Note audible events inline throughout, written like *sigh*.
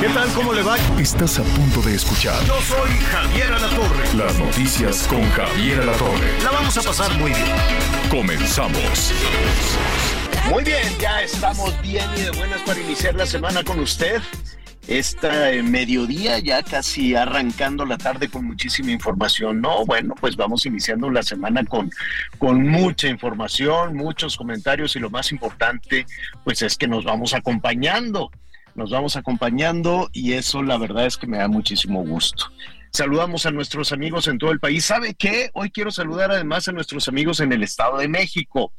¿Qué tal? ¿Cómo le va? Estás a punto de escuchar Yo soy Javier Alatorre. las noticias con Javier Alatorre. La vamos a pasar muy bien. Comenzamos. Muy bien, ya estamos bien y de buenas para iniciar la semana con usted. Esta eh, mediodía ya casi arrancando la tarde con muchísima información. No, bueno, pues vamos iniciando la semana con, con mucha información, muchos comentarios y lo más importante, pues es que nos vamos acompañando. Nos vamos acompañando y eso la verdad es que me da muchísimo gusto. Saludamos a nuestros amigos en todo el país. ¿Sabe qué? Hoy quiero saludar además a nuestros amigos en el Estado de México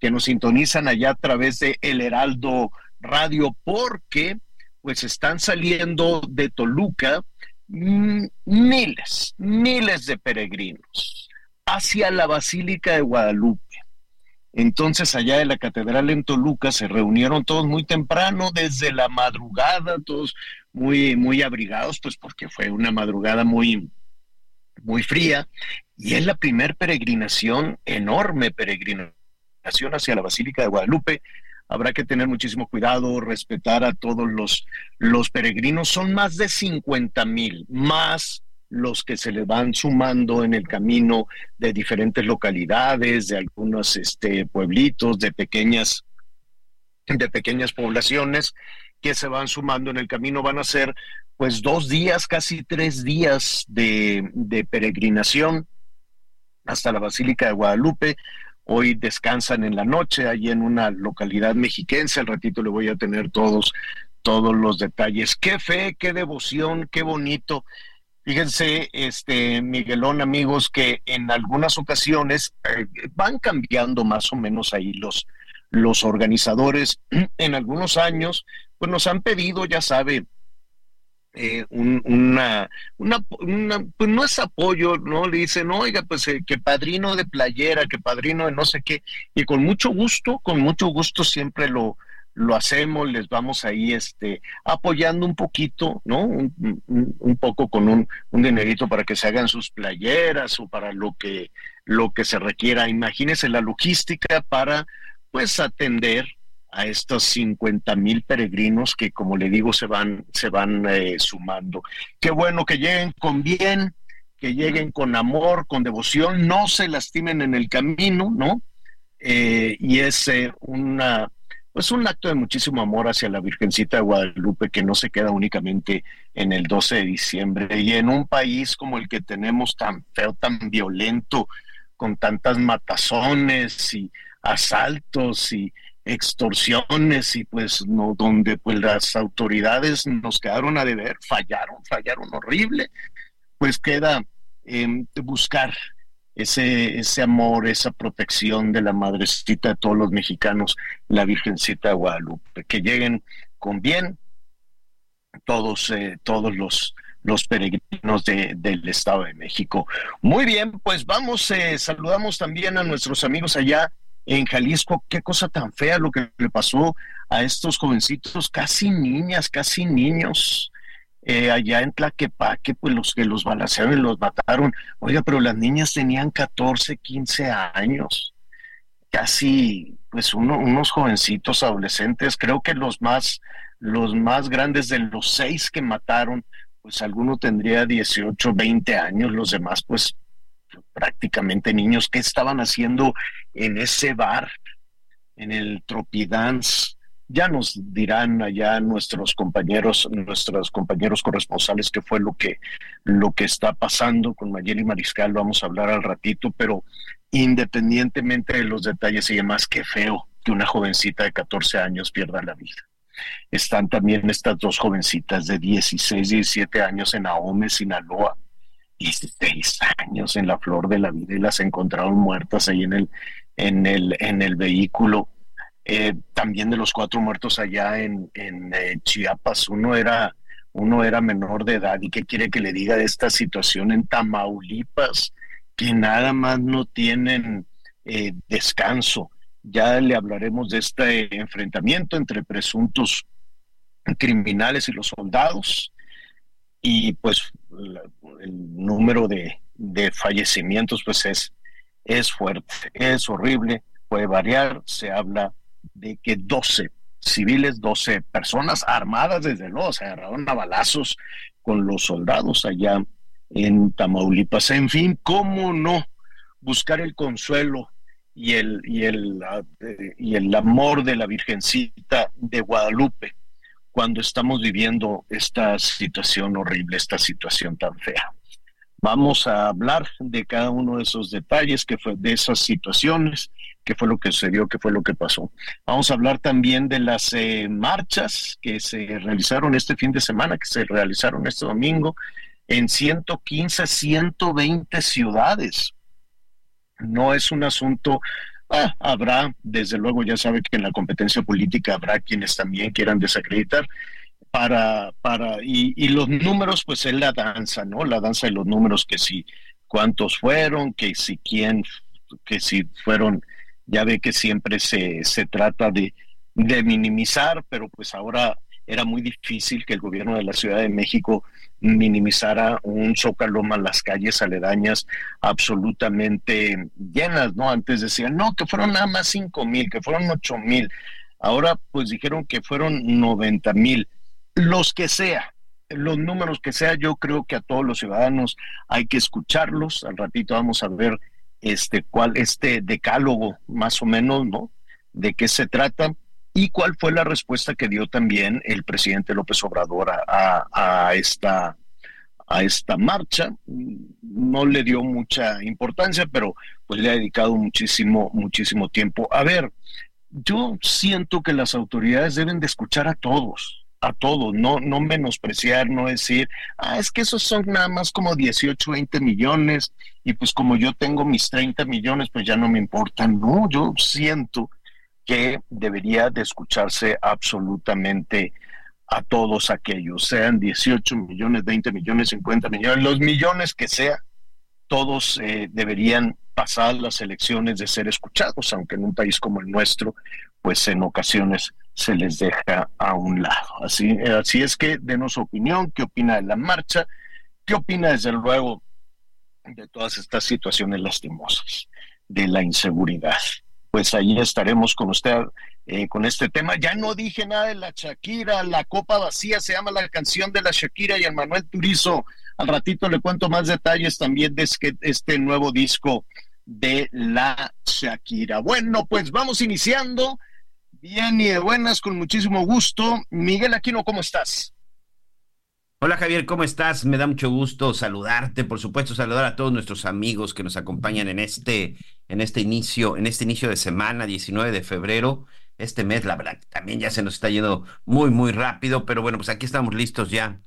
que nos sintonizan allá a través de El Heraldo Radio porque pues están saliendo de Toluca mm, miles, miles de peregrinos hacia la Basílica de Guadalupe. Entonces allá en la catedral en Toluca se reunieron todos muy temprano, desde la madrugada, todos muy, muy abrigados, pues porque fue una madrugada muy, muy fría, y es la primer peregrinación, enorme peregrinación hacia la Basílica de Guadalupe. Habrá que tener muchísimo cuidado, respetar a todos los, los peregrinos. Son más de 50 mil, más los que se le van sumando en el camino de diferentes localidades, de algunos este, pueblitos, de pequeñas, de pequeñas poblaciones que se van sumando en el camino. Van a ser pues dos días, casi tres días de, de peregrinación hasta la Basílica de Guadalupe. Hoy descansan en la noche, allí en una localidad mexiquense. Al ratito le voy a tener todos, todos los detalles. Qué fe, qué devoción, qué bonito. Fíjense, este Miguelón, amigos, que en algunas ocasiones eh, van cambiando más o menos ahí los, los organizadores. *clears throat* En algunos años, pues nos han pedido, ya sabe, eh, un- una, una, pues no es apoyo, ¿no? Le dicen, oiga, pues eh, que padrino de playera, que padrino de no sé qué, y con mucho gusto, con mucho gusto siempre lo, lo hacemos, les vamos ahí este, apoyando un poquito, ¿no? Un, un- un poco con un, un dinerito para que se hagan sus playeras o para lo que, lo que se requiera. Imagínense la logística para, pues, atender a estos 50 mil peregrinos que, como le digo, se van, se van eh, sumando. Qué bueno que lleguen con bien, que lleguen con amor, con devoción, no se lastimen en el camino, ¿no? Eh, y es eh, una, pues un acto de muchísimo amor hacia la Virgencita de Guadalupe que no se queda únicamente en el 12 de diciembre. Y en un país como el que tenemos tan feo, tan violento, con tantas matazones y asaltos y extorsiones y pues no donde pues las autoridades nos quedaron a deber, fallaron, fallaron horrible, pues queda eh, buscar ese, ese amor, esa protección de la madrecita de todos los mexicanos, la Virgencita de Guadalupe, que lleguen con bien todos, eh, todos los, los peregrinos de- del Estado de México. Muy bien, pues vamos, eh, saludamos también a nuestros amigos allá en Jalisco. Qué cosa tan fea lo que le pasó a estos jovencitos, casi niñas, casi niños. Eh, allá en Tlaquepaque, pues los que los balancearon y los mataron. Oiga, pero las niñas tenían 14, 15 años casi pues uno- unos jovencitos adolescentes, creo que los más, los más grandes de los seis que mataron, pues alguno tendría 18, 20 años, los demás pues prácticamente niños. ¿Qué estaban haciendo en ese bar, en el Tropidance? Ya nos dirán allá nuestros compañeros, nuestros compañeros corresponsales qué fue lo que, lo que está pasando con Mayeli Mariscal, vamos a hablar al ratito, pero independientemente de los detalles y demás, qué feo que una jovencita de 14 años pierda la vida. Están también estas dos jovencitas de 16, 17 años en Ahome, Sinaloa, 16 años en la flor de la vida y las encontraron muertas ahí en el, en el, en el vehículo. Eh, también de los cuatro muertos allá en, Chiapas. Uno era, uno era menor de edad y qué quiere que le diga de esta situación en Tamaulipas, que nada más no tienen descanso. Ya le hablaremos de este enfrentamiento entre presuntos criminales y los soldados y pues el número de, fallecimientos pues es, es fuerte, es horrible, puede variar, se habla de que 12 civiles, 12 personas armadas desde luego, se agarraron a balazos con los soldados allá en Tamaulipas. En fin, ¿cómo no buscar el consuelo y el, y el, y el amor de la Virgencita de Guadalupe cuando estamos viviendo esta situación horrible, esta situación tan fea. Vamos a hablar de cada uno de esos detalles, que fue de esas situaciones, qué fue lo que sucedió, qué fue lo que pasó. Vamos a hablar también de las eh, marchas que se realizaron este fin de semana, que se realizaron este domingo en 115, 120 ciudades. No es un asunto Ah, habrá, desde luego, ya sabe que en la competencia política habrá quienes también quieran desacreditar para, para, y, y los números, pues es la danza, ¿no? La danza de los números, que si cuántos fueron, que si quién, que si fueron, ya ve que siempre se, se trata de, de minimizar, pero pues ahora era muy difícil que el gobierno de la Ciudad de México minimizara un zócalo más las calles aledañas absolutamente llenas, ¿no? Antes decían, no, que fueron nada más cinco mil, que fueron ocho mil. Ahora pues dijeron que fueron noventa mil. Los que sea, los números que sea, yo creo que a todos los ciudadanos hay que escucharlos. Al ratito vamos a ver este cuál este decálogo más o menos, ¿no? De qué se trata y cuál fue la respuesta que dio también el presidente López Obrador a, esta a esta marcha. No le dio mucha importancia, pero pues le ha dedicado muchísimo, muchísimo tiempo. A ver, yo siento que las autoridades deben de escuchar a todos, a todos, no, no menospreciar, no decir, ah, es que esos son nada más como 18, 20 millones, y pues como yo tengo mis 30 millones, pues ya no me importa. No, yo siento que debería de escucharse absolutamente a todos aquellos, sean 18 millones, 20 millones, 50 millones, los millones que sea, todos eh, deberían pasar las elecciones de ser escuchados, aunque en un país como el nuestro, pues en ocasiones se les deja a un lado. Así, así es que denos opinión, qué opina de la marcha, qué opina desde luego de todas estas situaciones lastimosas, de la inseguridad pues ahí estaremos con usted eh, con este tema. Ya no dije nada de la Shakira, la copa vacía se llama la canción de la Shakira y el Manuel Turizo. Al ratito le cuento más detalles también de este, este nuevo disco de la Shakira. Bueno, pues vamos iniciando. Bien y de buenas, con muchísimo gusto. Miguel Aquino, ¿cómo estás? Hola Javier, ¿cómo estás? Me da mucho gusto saludarte, por supuesto, saludar a todos nuestros amigos que nos acompañan en este, en este inicio, en este inicio de semana, 19 de febrero. Este mes, la verdad, también ya se nos está yendo muy, muy rápido, pero bueno, pues aquí estamos listos ya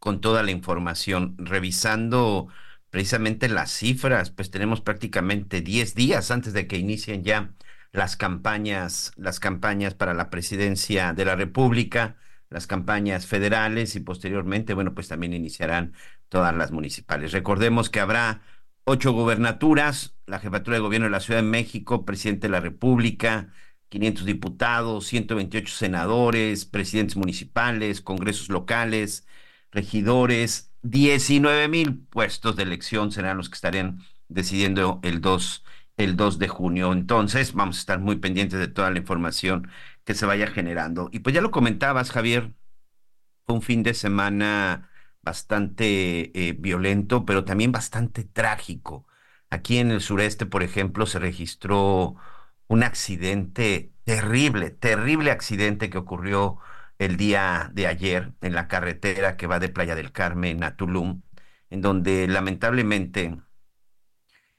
con toda la información, revisando precisamente las cifras, pues tenemos prácticamente 10 días antes de que inicien ya las campañas, las campañas para la presidencia de la República las campañas federales y posteriormente, bueno, pues también iniciarán todas las municipales. Recordemos que habrá ocho gobernaturas, la jefatura de gobierno de la Ciudad de México, presidente de la República, 500 diputados, 128 senadores, presidentes municipales, congresos locales, regidores, 19 mil puestos de elección serán los que estarán decidiendo el 2, el 2 de junio. Entonces, vamos a estar muy pendientes de toda la información que se vaya generando. Y pues ya lo comentabas, Javier, fue un fin de semana bastante eh, violento, pero también bastante trágico. Aquí en el sureste, por ejemplo, se registró un accidente terrible, terrible accidente que ocurrió el día de ayer en la carretera que va de Playa del Carmen a Tulum, en donde lamentablemente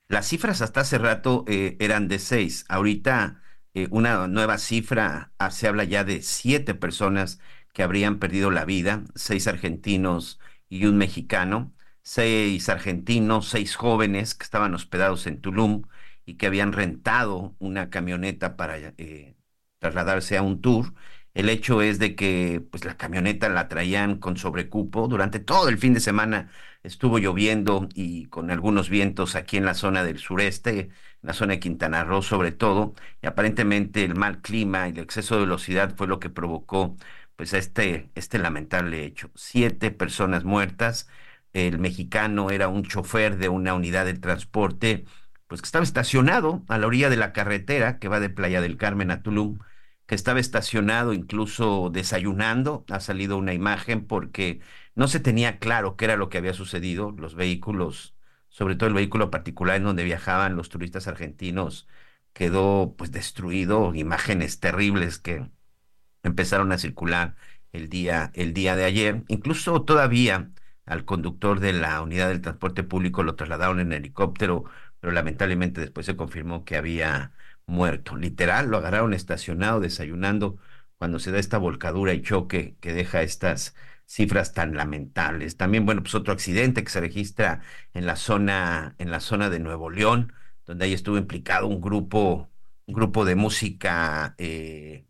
las cifras hasta hace rato eh, eran de seis. Ahorita eh, una nueva cifra, ah, se habla ya de siete personas que habrían perdido la vida, seis argentinos y un mexicano, seis argentinos, seis jóvenes que estaban hospedados en Tulum y que habían rentado una camioneta para eh, trasladarse a un tour. El hecho es de que pues la camioneta la traían con sobrecupo. Durante todo el fin de semana estuvo lloviendo y con algunos vientos aquí en la zona del sureste, en la zona de Quintana Roo sobre todo, y aparentemente el mal clima y el exceso de velocidad fue lo que provocó pues este, este lamentable hecho. Siete personas muertas. El mexicano era un chofer de una unidad de transporte, pues que estaba estacionado a la orilla de la carretera que va de Playa del Carmen a Tulum, que estaba estacionado incluso desayunando. Ha salido una imagen porque no se tenía claro qué era lo que había sucedido. Los vehículos, sobre todo el vehículo particular en donde viajaban los turistas argentinos, quedó pues destruido. Imágenes terribles que empezaron a circular el día, el día de ayer. Incluso todavía al conductor de la unidad del transporte público lo trasladaron en helicóptero, pero lamentablemente después se confirmó que había muerto. Literal, lo agarraron estacionado, desayunando, cuando se da esta volcadura y choque que deja estas cifras tan lamentables. También, bueno, pues otro accidente que se registra en la zona, en la zona de Nuevo León, donde ahí estuvo implicado un grupo, un grupo de música eh,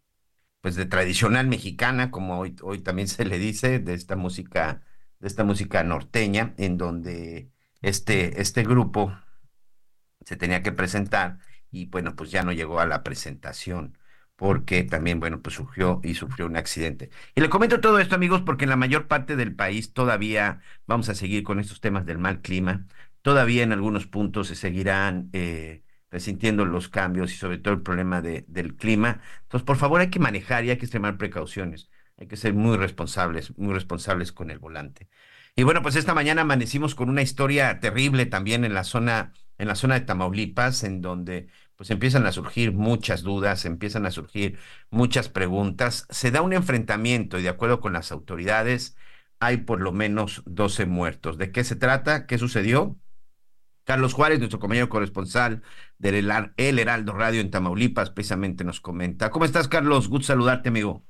pues de tradicional mexicana, como hoy, hoy también se le dice, de esta música, de esta música norteña, en donde este, este grupo se tenía que presentar y bueno, pues ya no llegó a la presentación porque también, bueno, pues surgió y sufrió un accidente. Y le comento todo esto, amigos, porque en la mayor parte del país todavía vamos a seguir con estos temas del mal clima. Todavía en algunos puntos se seguirán eh, resintiendo los cambios y sobre todo el problema de, del clima. Entonces, por favor, hay que manejar y hay que extremar precauciones. Hay que ser muy responsables, muy responsables con el volante. Y bueno, pues esta mañana amanecimos con una historia terrible también en la zona, en la zona de Tamaulipas, en donde pues empiezan a surgir muchas dudas, empiezan a surgir muchas preguntas. Se da un enfrentamiento y de acuerdo con las autoridades hay por lo menos 12 muertos. ¿De qué se trata? ¿Qué sucedió? Carlos Juárez, nuestro compañero corresponsal del El Heraldo Radio en Tamaulipas, precisamente nos comenta. ¿Cómo estás, Carlos? Gusto saludarte, amigo.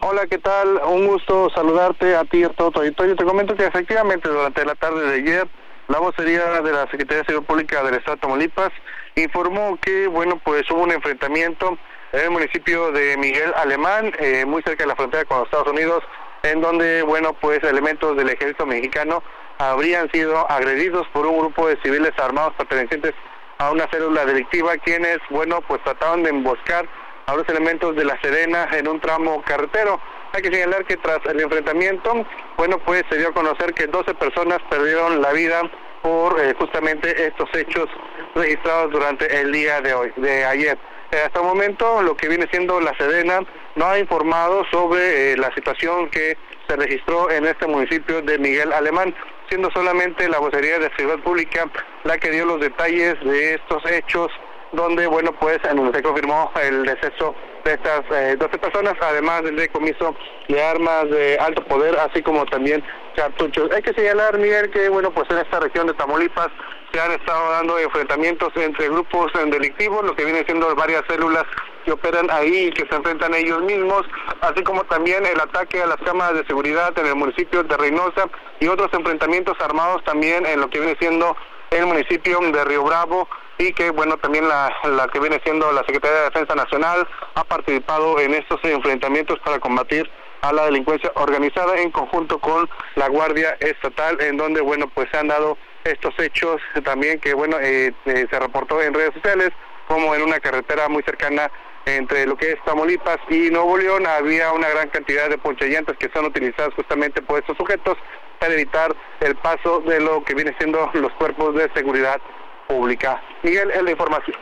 Hola, ¿qué tal? Un gusto saludarte a ti y a todo auditorio. Te comento que efectivamente durante la tarde de ayer, la vocería de la Secretaría de Salud Pública del Estado de Tamaulipas informó que, bueno, pues hubo un enfrentamiento en el municipio de Miguel Alemán, eh, muy cerca de la frontera con los Estados Unidos, en donde, bueno, pues elementos del ejército mexicano habrían sido agredidos por un grupo de civiles armados pertenecientes a una célula delictiva, quienes, bueno, pues trataban de emboscar a los elementos de la Serena en un tramo carretero. Hay que señalar que tras el enfrentamiento, bueno, pues se dio a conocer que 12 personas perdieron la vida por eh, justamente estos hechos registrados durante el día de hoy, de ayer. Eh, hasta el momento, lo que viene siendo la Sedena no ha informado sobre eh, la situación que se registró en este municipio de Miguel Alemán siendo solamente la vocería de Seguridad Pública la que dio los detalles de estos hechos, donde, bueno, pues se confirmó el deceso de estas eh, 12 personas, además del decomiso de armas de alto poder, así como también cartuchos. Hay que señalar, Miguel, que, bueno, pues en esta región de Tamaulipas se han estado dando enfrentamientos entre grupos delictivos, lo que viene siendo varias células que operan ahí y que se enfrentan ellos mismos, así como también el ataque a las cámaras de seguridad en el municipio de Reynosa y otros enfrentamientos armados también en lo que viene siendo el municipio de Río Bravo y que bueno también la, la que viene siendo la Secretaría de Defensa Nacional ha participado en estos enfrentamientos para combatir a la delincuencia organizada en conjunto con la Guardia Estatal en donde bueno pues se han dado estos hechos también que bueno eh, eh, se reportó en redes sociales como en una carretera muy cercana entre lo que es Tamaulipas y Nuevo León. Había una gran cantidad de ponchallantas que son utilizadas justamente por estos sujetos para evitar el paso de lo que viene siendo los cuerpos de seguridad pública. Miguel, es la información.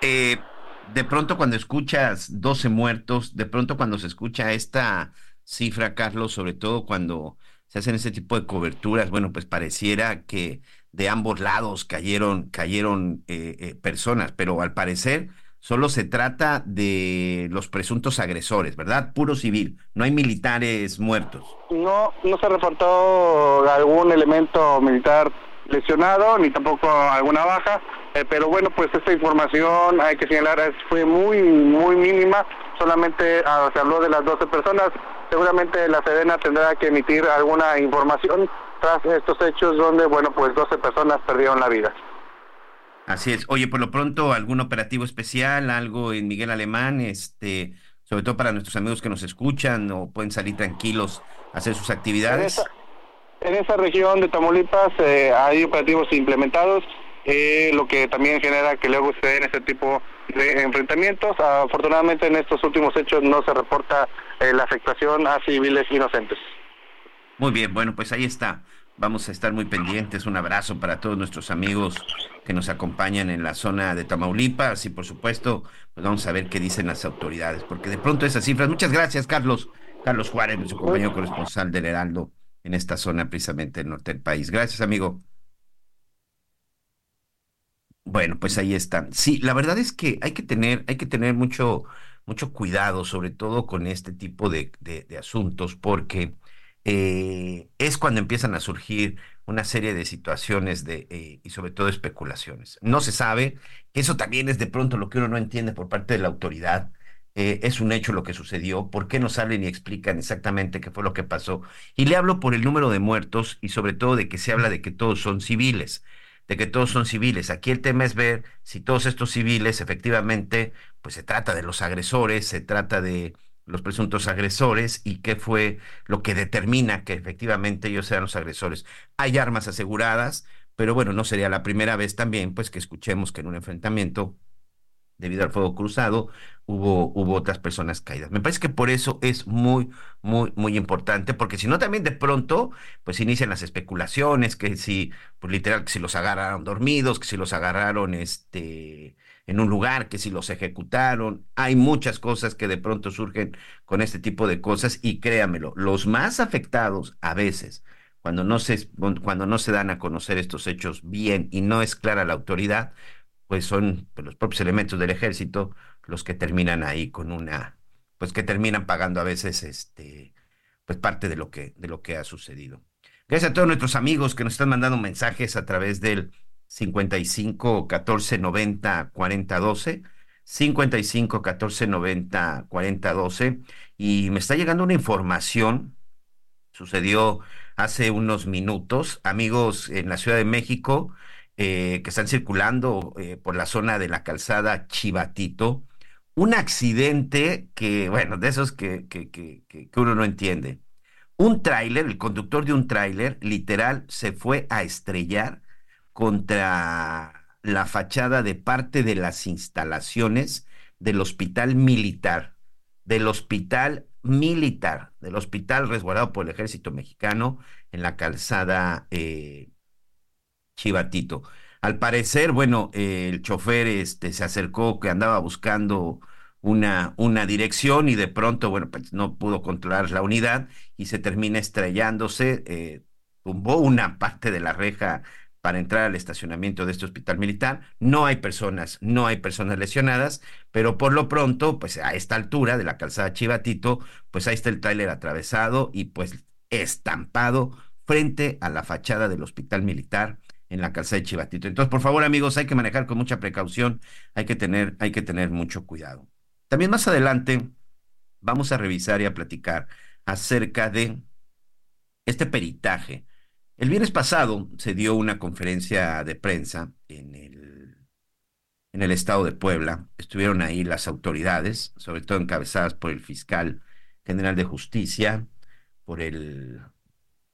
Eh, de pronto cuando escuchas 12 muertos, de pronto cuando se escucha esta cifra, Carlos, sobre todo cuando se hacen ese tipo de coberturas, bueno, pues pareciera que de ambos lados cayeron, cayeron eh, eh, personas, pero al parecer solo se trata de los presuntos agresores, ¿verdad? Puro civil, no hay militares muertos. No, no se reportó algún elemento militar lesionado, ni tampoco alguna baja, eh, pero bueno, pues esta información, hay que señalar, fue muy, muy mínima, solamente ah, se habló de las 12 personas, seguramente la Sedena tendrá que emitir alguna información tras estos hechos donde, bueno, pues 12 personas perdieron la vida. Así es. Oye, por lo pronto, algún operativo especial, algo en Miguel Alemán, este, sobre todo para nuestros amigos que nos escuchan o pueden salir tranquilos a hacer sus actividades. En esa, región de Tamaulipas eh, hay operativos implementados, eh, lo que también genera que luego se den ese tipo de enfrentamientos. Afortunadamente en estos últimos hechos no se reporta eh, la afectación a civiles inocentes. Muy bien, bueno, pues ahí está. Vamos a estar muy pendientes. Un abrazo para todos nuestros amigos que nos acompañan en la zona de Tamaulipas y por supuesto, pues vamos a ver qué dicen las autoridades, porque de pronto esas cifras. Muchas gracias, Carlos. Carlos Juárez, nuestro compañero corresponsal del Heraldo en esta zona precisamente del norte del país. Gracias, amigo. Bueno, pues ahí están. Sí, la verdad es que hay que tener, hay que tener mucho, mucho cuidado, sobre todo con este tipo de, de, asuntos, porque eh, es cuando empiezan a surgir una serie de situaciones de, eh, y sobre todo especulaciones. No se sabe, eso también es de pronto lo que uno no entiende por parte de la autoridad. Eh, es un hecho lo que sucedió, por qué no salen y explican exactamente qué fue lo que pasó. Y le hablo por el número de muertos y sobre todo de que se habla de que todos son civiles, de que todos son civiles. Aquí el tema es ver si todos estos civiles efectivamente, pues se trata de los agresores, se trata de los presuntos agresores y qué fue lo que determina que efectivamente ellos sean los agresores. Hay armas aseguradas, pero bueno, no sería la primera vez también pues que escuchemos que en un enfrentamiento debido al fuego cruzado, hubo, hubo otras personas caídas. Me parece que por eso es muy, muy, muy importante, porque si no también de pronto, pues inician las especulaciones, que si, pues literal, que si los agarraron dormidos, que si los agarraron, este, en un lugar, que si los ejecutaron. Hay muchas cosas que de pronto surgen con este tipo de cosas y créamelo, los más afectados a veces, cuando no se, cuando no se dan a conocer estos hechos bien y no es clara la autoridad, pues son pues, los propios elementos del ejército los que terminan ahí con una, pues que terminan pagando a veces este, pues parte de lo que, de lo que ha sucedido. Gracias a todos nuestros amigos que nos están mandando mensajes a través del 55 14 90 40 12, 55 14 90 40 12, y me está llegando una información, sucedió hace unos minutos, amigos en la Ciudad de México, eh, que están circulando eh, por la zona de la calzada Chivatito, un accidente que, bueno, de esos que, que, que, uno no entiende. Un tráiler, el conductor de un tráiler, literal, se fue a estrellar contra la fachada de parte de las instalaciones del hospital militar, del hospital militar, del hospital resguardado por el ejército mexicano en la calzada eh, Chivatito. Al parecer, bueno, eh, el chofer este, se acercó que andaba buscando una, una dirección y de pronto, bueno, pues no pudo controlar la unidad y se termina estrellándose, eh, tumbó una parte de la reja para entrar al estacionamiento de este hospital militar. No hay personas, no hay personas lesionadas, pero por lo pronto, pues a esta altura de la calzada Chivatito, pues ahí está el tráiler atravesado y pues estampado frente a la fachada del hospital militar en la calzada de Chivatito. Entonces, por favor, amigos, hay que manejar con mucha precaución, hay que tener, hay que tener mucho cuidado. También más adelante vamos a revisar y a platicar acerca de este peritaje el viernes pasado se dio una conferencia de prensa en el, en el estado de Puebla. Estuvieron ahí las autoridades, sobre todo encabezadas por el fiscal general de justicia, por el,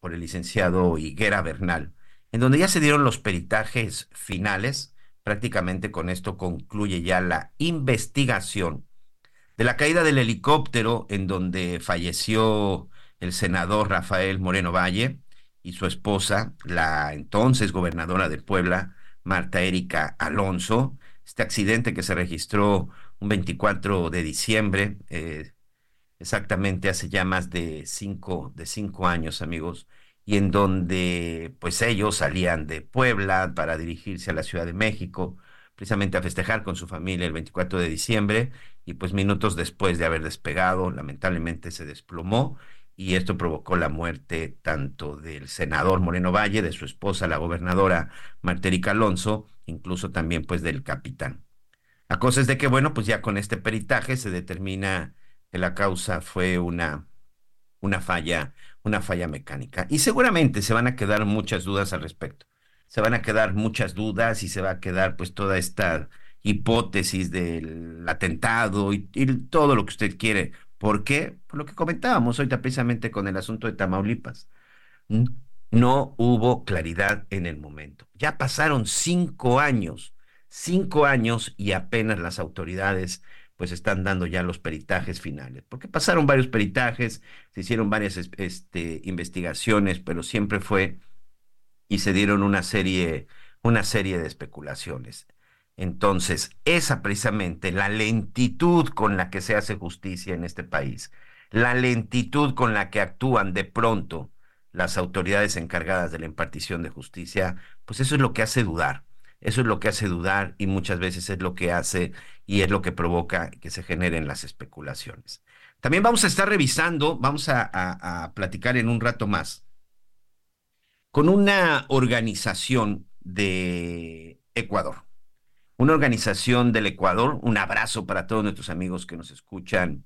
por el licenciado Higuera Bernal, en donde ya se dieron los peritajes finales. Prácticamente con esto concluye ya la investigación de la caída del helicóptero en donde falleció el senador Rafael Moreno Valle y su esposa, la entonces gobernadora de Puebla, Marta Erika Alonso. Este accidente que se registró un 24 de diciembre, eh, exactamente hace ya más de cinco, de cinco años, amigos, y en donde pues ellos salían de Puebla para dirigirse a la Ciudad de México, precisamente a festejar con su familia el 24 de diciembre, y pues minutos después de haber despegado, lamentablemente se desplomó y esto provocó la muerte tanto del senador Moreno Valle, de su esposa, la gobernadora Martérica Alonso, incluso también pues del capitán. La cosa es de que, bueno, pues ya con este peritaje se determina que la causa fue una, una falla, una falla mecánica. Y seguramente se van a quedar muchas dudas al respecto. se van a quedar muchas dudas y se va a quedar pues toda esta hipótesis del atentado y, todo lo que usted quiere. ¿Por qué? Por lo que comentábamos ahorita precisamente con el asunto de Tamaulipas. No hubo claridad en el momento. Ya pasaron cinco años, cinco años y apenas las autoridades pues están dando ya los peritajes finales. Porque pasaron varios peritajes, se hicieron varias este, investigaciones, pero siempre fue y se dieron una serie, una serie de especulaciones. Entonces, esa precisamente la lentitud con la que se hace justicia en este país, la lentitud con la que actúan de pronto las autoridades encargadas de la impartición de justicia, pues eso es lo que hace dudar. Eso es lo que hace dudar y muchas veces es lo que hace y es lo que provoca que se generen las especulaciones. También vamos a estar revisando, vamos a, platicar en un rato más con una organización de Ecuador. Una organización del Ecuador, un abrazo para todos nuestros amigos que nos escuchan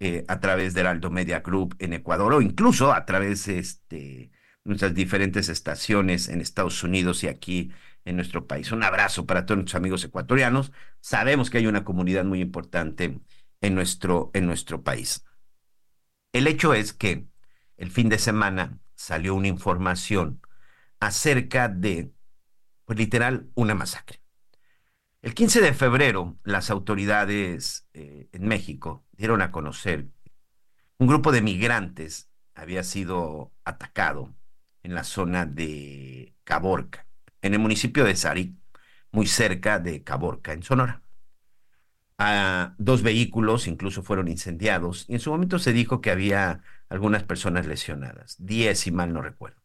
eh, a través del Aldo Media Group en Ecuador o incluso a través de este, nuestras diferentes estaciones en Estados Unidos y aquí en nuestro país. Un abrazo para todos nuestros amigos ecuatorianos. Sabemos que hay una comunidad muy importante en nuestro, en nuestro país. El hecho es que el fin de semana salió una información acerca de, pues literal, una masacre. El 15 de febrero, las autoridades eh, en México dieron a conocer un grupo de migrantes había sido atacado en la zona de Caborca, en el municipio de Sarí, muy cerca de Caborca, en Sonora. A dos vehículos incluso fueron incendiados y en su momento se dijo que había algunas personas lesionadas, diez si mal no recuerdo.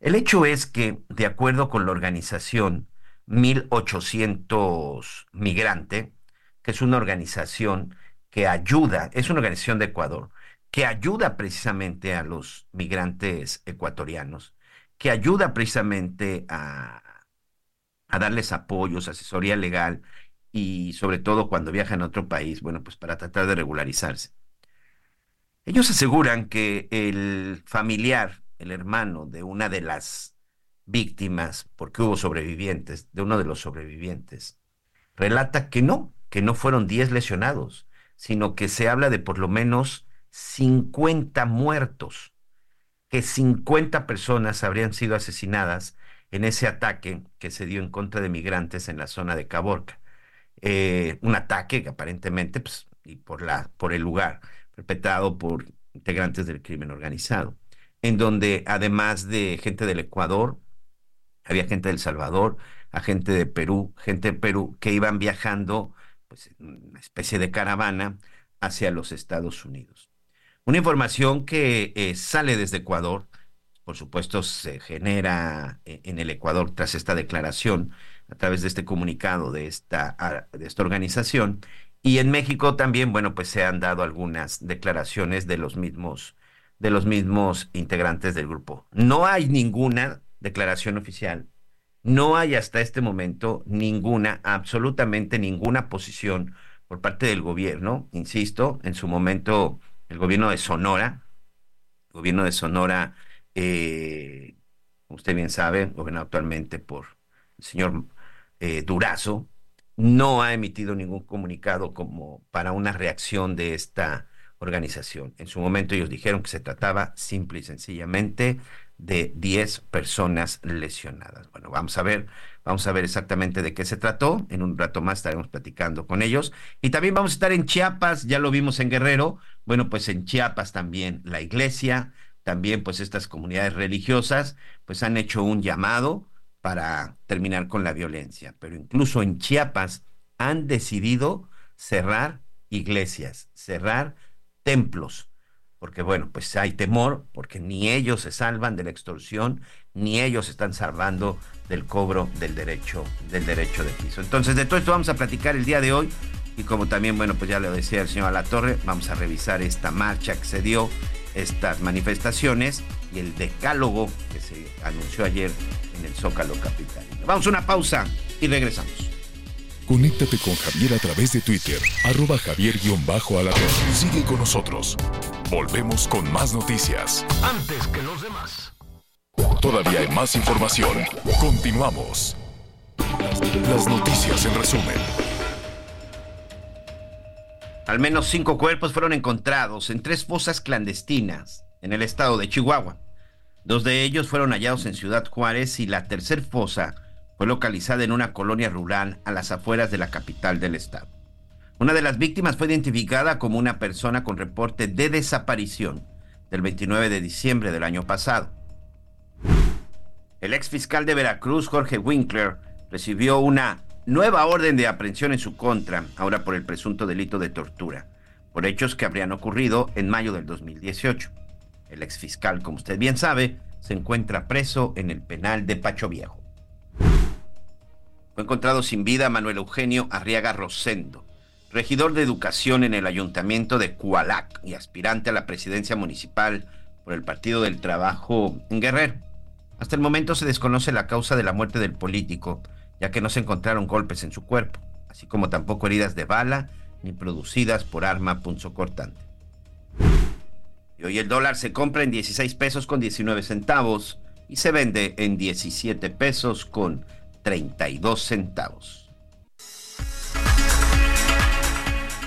El hecho es que, de acuerdo con la organización 1800 Migrante, que es una organización que ayuda, es una organización de Ecuador, que ayuda precisamente a los migrantes ecuatorianos, que ayuda precisamente a, darles apoyos, asesoría legal y sobre todo cuando viajan a otro país, bueno, pues para tratar de regularizarse. Ellos aseguran que el familiar el hermano de una de las víctimas, porque hubo sobrevivientes, de uno de los sobrevivientes, relata que no, que no fueron 10 lesionados, sino que se habla de por lo menos 50 muertos, que 50 personas habrían sido asesinadas en ese ataque que se dio en contra de migrantes en la zona de Caborca. Eh, un ataque que aparentemente, pues, y por, la, por el lugar, perpetrado por integrantes del crimen organizado en donde además de gente del Ecuador, había gente del Salvador, a gente de Perú, gente de Perú que iban viajando, pues, en una especie de caravana hacia los Estados Unidos. Una información que eh, sale desde Ecuador, por supuesto se genera eh, en el Ecuador tras esta declaración, a través de este comunicado de esta, de esta organización, y en México también, bueno, pues se han dado algunas declaraciones de los mismos de los mismos integrantes del grupo. No hay ninguna declaración oficial, no hay hasta este momento ninguna, absolutamente ninguna posición por parte del gobierno, insisto, en su momento el gobierno de Sonora, el gobierno de Sonora, eh, usted bien sabe, gobernado actualmente por el señor eh, Durazo, no ha emitido ningún comunicado como para una reacción de esta organización. En su momento ellos dijeron que se trataba simple y sencillamente de 10 personas lesionadas. Bueno, vamos a ver, vamos a ver exactamente de qué se trató. En un rato más estaremos platicando con ellos. Y también vamos a estar en Chiapas, ya lo vimos en Guerrero. Bueno, pues en Chiapas también la iglesia, también pues estas comunidades religiosas, pues han hecho un llamado para terminar con la violencia. Pero incluso en Chiapas han decidido cerrar iglesias, cerrar templos, porque bueno, pues hay temor, porque ni ellos se salvan de la extorsión, ni ellos están salvando del cobro del derecho, del derecho de piso. Entonces, de todo esto vamos a platicar el día de hoy. Y como también, bueno, pues ya le decía el señor Alatorre, vamos a revisar esta marcha que se dio, estas manifestaciones y el decálogo que se anunció ayer en el Zócalo Capital. Vamos a una pausa y regresamos. Conéctate con Javier a través de Twitter, arroba javier-alatón. Sigue con nosotros. Volvemos con más noticias. Antes que los demás. Todavía hay más información. Continuamos. Las noticias en resumen. Al menos cinco cuerpos fueron encontrados en tres fosas clandestinas en el estado de Chihuahua. Dos de ellos fueron hallados en Ciudad Juárez y la tercer fosa fue localizada en una colonia rural a las afueras de la capital del estado. Una de las víctimas fue identificada como una persona con reporte de desaparición del 29 de diciembre del año pasado. El ex fiscal de Veracruz, Jorge Winkler, recibió una nueva orden de aprehensión en su contra, ahora por el presunto delito de tortura, por hechos que habrían ocurrido en mayo del 2018. El exfiscal, como usted bien sabe, se encuentra preso en el penal de Pacho Viejo. Fue encontrado sin vida Manuel Eugenio Arriaga Rosendo, regidor de educación en el ayuntamiento de Cualac y aspirante a la presidencia municipal por el Partido del Trabajo en Guerrero. Hasta el momento se desconoce la causa de la muerte del político, ya que no se encontraron golpes en su cuerpo, así como tampoco heridas de bala ni producidas por arma punzocortante. Y hoy el dólar se compra en 16 pesos con 19 centavos y se vende en 17 pesos con 32 centavos.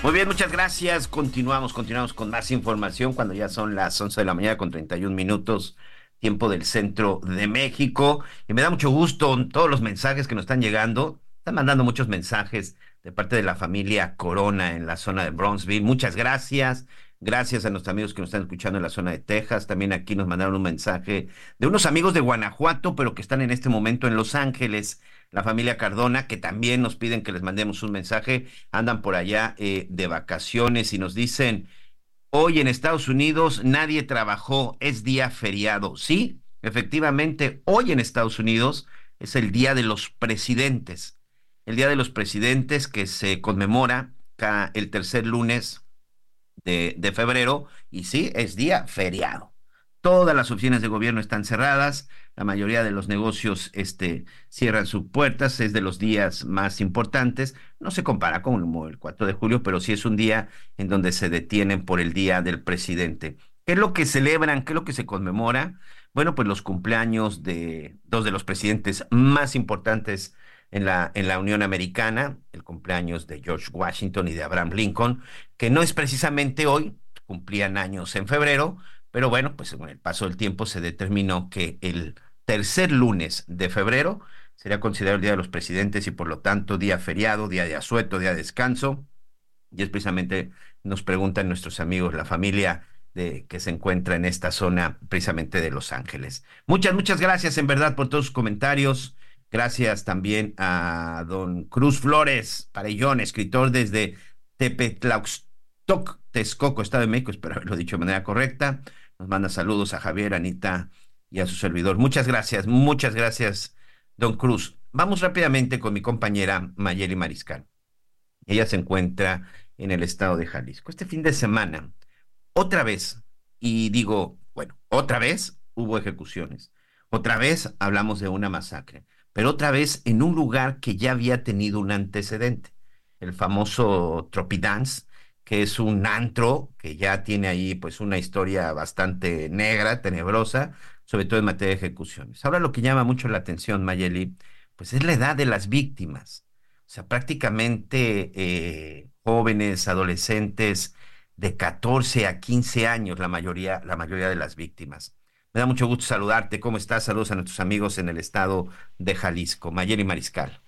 Muy bien, muchas gracias. Continuamos, continuamos con más información cuando ya son las 11 de la mañana con 31 minutos tiempo del centro de México. Y me da mucho gusto todos los mensajes que nos están llegando. Están mandando muchos mensajes de parte de la familia Corona en la zona de Bronzeville. Muchas gracias. Gracias a nuestros amigos que nos están escuchando en la zona de Texas. También aquí nos mandaron un mensaje de unos amigos de Guanajuato, pero que están en este momento en Los Ángeles. La familia Cardona, que también nos piden que les mandemos un mensaje. Andan por allá eh, de vacaciones y nos dicen, Hoy en Estados Unidos nadie trabajó, es día feriado. Sí, efectivamente, hoy en Estados Unidos es el Día de los Presidentes. El Día de los Presidentes que se conmemora el tercer lunes de, de febrero y sí, es día feriado. Todas las oficinas de gobierno están cerradas, la mayoría de los negocios este, cierran sus puertas, es de los días más importantes. No se compara con el 4 de julio, pero sí es un día en donde se detienen por el Día del Presidente. ¿Qué es lo que celebran? ¿Qué es lo que se conmemora? Bueno, pues los cumpleaños de dos de los presidentes más importantes en la, en la Unión Americana, el cumpleaños de George Washington y de Abraham Lincoln, que no es precisamente hoy, cumplían años en febrero, pero bueno, pues con el paso del tiempo se determinó que el tercer lunes de febrero sería considerado el Día de los Presidentes y por lo tanto día feriado, día de asueto, día de descanso. Y es precisamente, nos preguntan nuestros amigos, la familia de, que se encuentra en esta zona precisamente de Los Ángeles. Muchas, muchas gracias en verdad por todos sus comentarios. Gracias también a don Cruz Flores Parellón, escritor desde Tepetlaustoc, Texcoco, Estado de México, espero haberlo dicho de manera correcta. Nos manda saludos a Javier, Anita y a su servidor. Muchas gracias, muchas gracias, don Cruz. Vamos rápidamente con mi compañera Mayeli Mariscal. Ella se encuentra en el estado de Jalisco. Este fin de semana, otra vez, y digo, bueno, otra vez hubo ejecuciones. Otra vez hablamos de una masacre, pero otra vez en un lugar que ya había tenido un antecedente, el famoso Tropidance, que es un antro que ya tiene ahí pues una historia bastante negra, tenebrosa, sobre todo en materia de ejecuciones. Ahora lo que llama mucho la atención, Mayeli, pues es la edad de las víctimas. O sea, prácticamente eh, jóvenes, adolescentes de 14 a 15 años, la mayoría, la mayoría de las víctimas. Me da mucho gusto saludarte. ¿Cómo estás? Saludos a nuestros amigos en el estado de Jalisco. Mayeli Mariscal.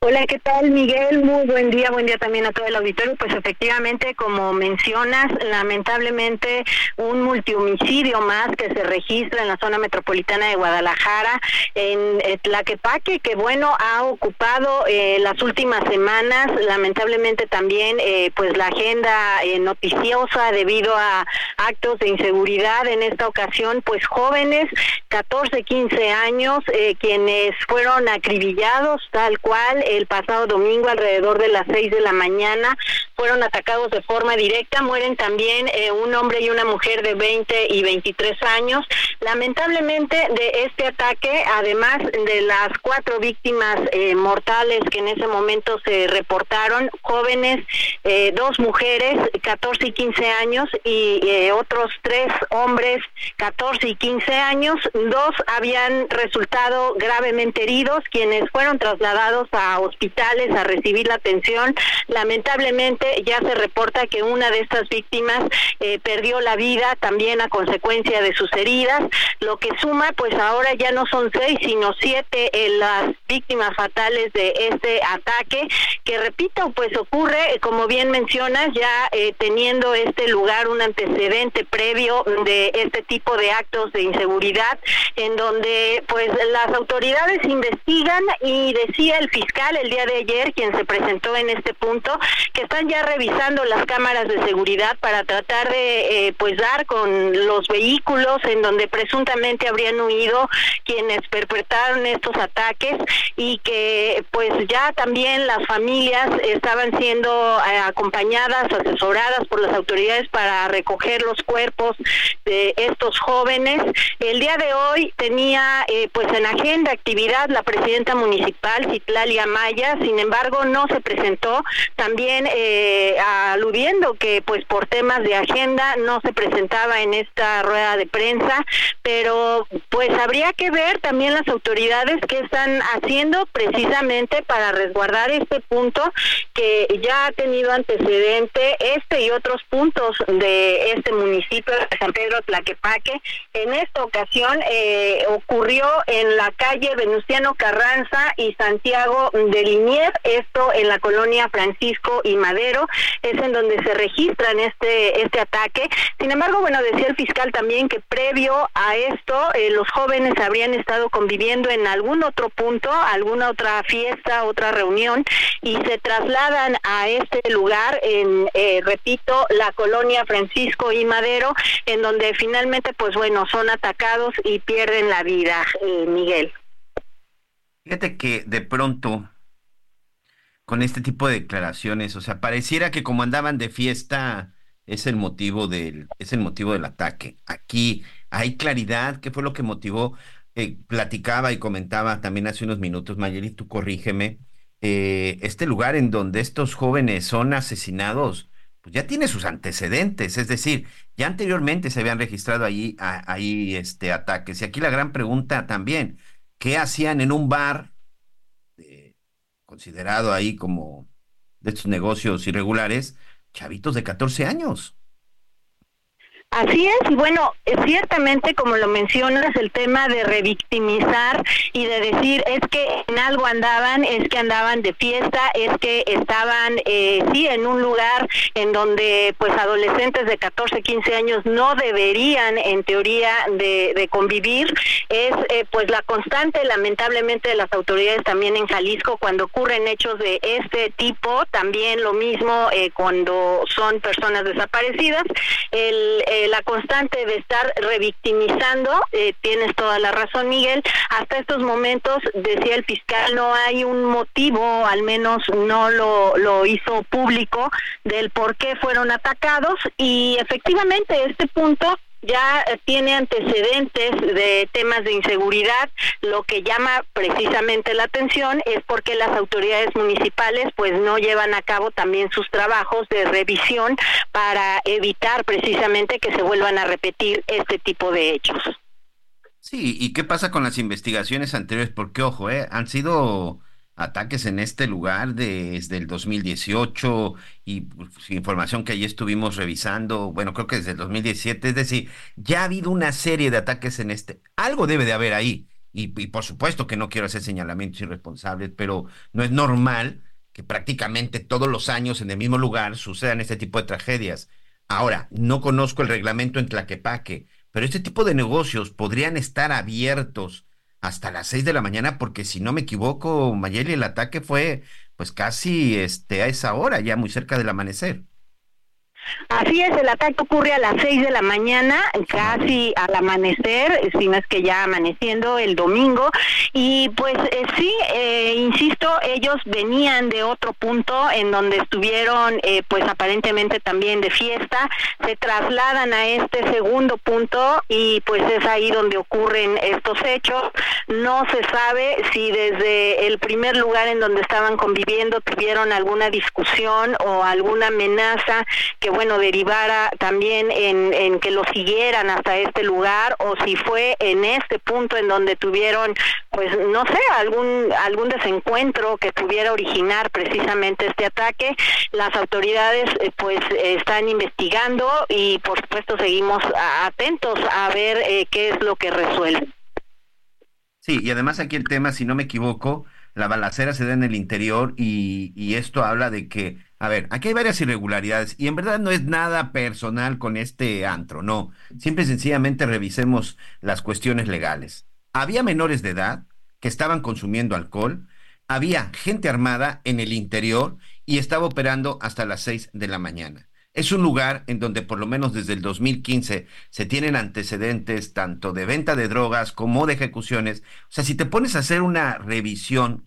Hola, ¿qué tal Miguel? Muy buen día, buen día también a todo el auditorio. Pues efectivamente, como mencionas, lamentablemente un multihomicidio más que se registra en la zona metropolitana de Guadalajara, en Tlaquepaque, que bueno, ha ocupado eh, las últimas semanas, lamentablemente también eh, pues la agenda eh, noticiosa debido a actos de inseguridad en esta ocasión, pues jóvenes, 14, 15 años, quienes fueron acribillados tal cual el pasado domingo alrededor de las 6 de la mañana. Fueron atacados de forma directa. Mueren también eh, un hombre y una mujer de 20 y 23 años. Lamentablemente de este ataque, además de las cuatro víctimas eh, mortales que en ese momento se reportaron, jóvenes, eh, dos mujeres, 14 y 15 años, y otros tres hombres, 14 y 15 años, dos habían resultado gravemente heridos, quienes fueron trasladados a hospitales a recibir la atención. Lamentablemente ya se reporta que una de estas víctimas eh, perdió la vida también a consecuencia de sus heridas, lo que suma pues ahora ya no son seis sino siete eh, las víctimas fatales de este ataque, que repito pues ocurre como bien mencionas ya eh, teniendo este lugar un antecedente previo de este tipo de actos de inseguridad en donde pues las autoridades investigan y decía el fiscal el día de ayer, quien se presentó en este punto, que están ya revisando las cámaras de seguridad para tratar de eh, pues dar con los vehículos en donde presuntamente habrían huido quienes perpetraron estos ataques y que pues ya también las familias estaban siendo eh, acompañadas, asesoradas por las autoridades para recoger los cuerpos de estos jóvenes. El día de hoy tenía eh, pues en agenda actividad la presidenta municipal, Citlalia Sin embargo no se presentó, también eh, aludiendo que pues por temas de agenda no se presentaba en esta rueda de prensa, pero pues habría que ver también las autoridades que están haciendo precisamente para resguardar este punto que ya ha tenido antecedente este y otros puntos de este municipio San Pedro Tlaquepaque. En esta ocasión eh, ocurrió en la calle Venustiano Carranza y Santiago de Linier, esto en la colonia Francisco y Madero, es en donde se registran este, este ataque. Sin embargo, bueno, decía el fiscal también que previo a esto, eh, los jóvenes habrían estado conviviendo en algún otro punto, alguna otra fiesta, otra reunión, y se trasladan a este lugar en, eh, repito, la colonia Francisco y Madero, en donde finalmente, pues bueno, son atacados y pierden la vida, eh, Miguel. Fíjate que de pronto, con este tipo de declaraciones, o sea, pareciera que como andaban de fiesta es el motivo del, es el motivo del ataque. Aquí hay claridad, ¿qué fue lo que motivó? Eh, platicaba y comentaba también hace unos minutos, Mayeli, tú corrígeme, eh, este lugar en donde estos jóvenes son asesinados, pues ya tiene sus antecedentes, es decir, ya anteriormente se habían registrado ahí, ahí este, ataques. Y aquí la gran pregunta también, ¿Qué hacían en un bar considerado ahí como de estos negocios irregulares, chavitos de 14 años. Así es, y bueno, ciertamente como lo mencionas, el tema de revictimizar y de decir es que en algo andaban, es que andaban de fiesta, es que estaban, eh, sí, en un lugar en donde pues adolescentes de 14, 15 años no deberían en teoría de, convivir, es eh, pues la constante lamentablemente de las autoridades también en Jalisco cuando ocurren hechos de este tipo, también lo mismo eh, cuando son personas desaparecidas, el eh, la constante de estar revictimizando, eh, tienes toda la razón Miguel, hasta estos momentos, decía el fiscal, no hay un motivo, al menos no lo, lo hizo público, del por qué fueron atacados. Y efectivamente este punto ya tiene antecedentes de temas de inseguridad. Lo que llama precisamente la atención es porque las autoridades municipales pues no llevan a cabo también sus trabajos de revisión para evitar precisamente que se vuelvan a repetir este tipo de hechos. Sí, ¿y qué pasa con las investigaciones anteriores? Porque, ojo, eh, han sido ataques en este lugar desde el 2018 y pues, información que allí estuvimos revisando, bueno, creo que desde el 2017, es decir, ya ha habido una serie de ataques en este, algo debe de haber ahí, y, y por supuesto que no quiero hacer señalamientos irresponsables, pero no es normal que prácticamente todos los años en el mismo lugar sucedan este tipo de tragedias. Ahora, no conozco el reglamento en Tlaquepaque, pero este tipo de negocios podrían estar abiertos hasta las seis de la mañana, porque si no me equivoco, Mayeli, el ataque fue pues casi este, a esa hora, ya muy cerca del amanecer. Así es, el ataque ocurre a las 6 de la mañana, casi al amanecer, si no es que ya amaneciendo el domingo. Y pues eh, sí, eh, insisto, ellos venían de otro punto en donde estuvieron eh, pues aparentemente también de fiesta, se trasladan a este segundo punto y pues es ahí donde ocurren estos hechos. No se sabe si desde el primer lugar en donde estaban conviviendo tuvieron alguna discusión o alguna amenaza que bueno derivara también en, en que lo siguieran hasta este lugar o si fue en este punto en donde tuvieron pues no sé algún algún desencuentro que pudiera originar precisamente este ataque. Las autoridades eh, pues están investigando y por supuesto seguimos atentos a ver eh, qué es lo que resuelve. Sí y además aquí el tema si no me equivoco la balacera se da en el interior y, y esto habla de que a ver, aquí hay varias irregularidades y en verdad no es nada personal con este antro, no. Siempre sencillamente revisemos las cuestiones legales. Había menores de edad que estaban consumiendo alcohol, había gente armada en el interior y estaba operando hasta las 6 de la mañana. Es un lugar en donde por lo menos desde el 2015 se tienen antecedentes tanto de venta de drogas como de ejecuciones. O sea, si te pones a hacer una revisión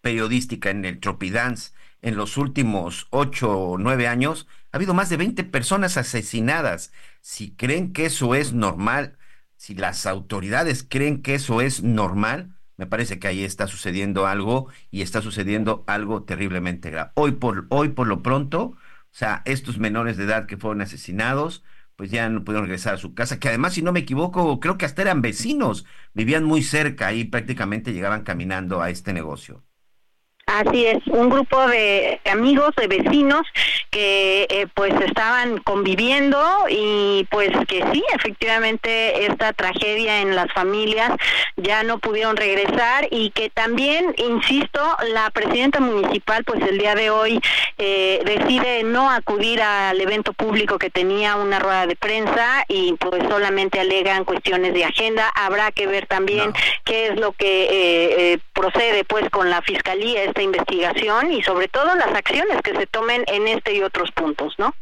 periodística en el Tropidance, en los últimos ocho o nueve años, ha habido más de 20 personas asesinadas. Si creen que eso es normal, si las autoridades creen que eso es normal, me parece que ahí está sucediendo algo y está sucediendo algo terriblemente grave. Hoy por, hoy por lo pronto, o sea, estos menores de edad que fueron asesinados, pues ya no pudieron regresar a su casa, que además, si no me equivoco, creo que hasta eran vecinos, vivían muy cerca y prácticamente llegaban caminando a este negocio. Así es, un grupo de amigos, de vecinos que eh, pues estaban conviviendo y pues que sí, efectivamente esta tragedia en las familias ya no pudieron regresar y que también, insisto, la presidenta municipal pues el día de hoy eh, decide no acudir al evento público que tenía una rueda de prensa y pues solamente alegan cuestiones de agenda. Habrá que ver también qué es lo que eh, procede pues con la fiscalía esta investigación y sobre todo las acciones que se tomen en este y otros puntos, ¿no?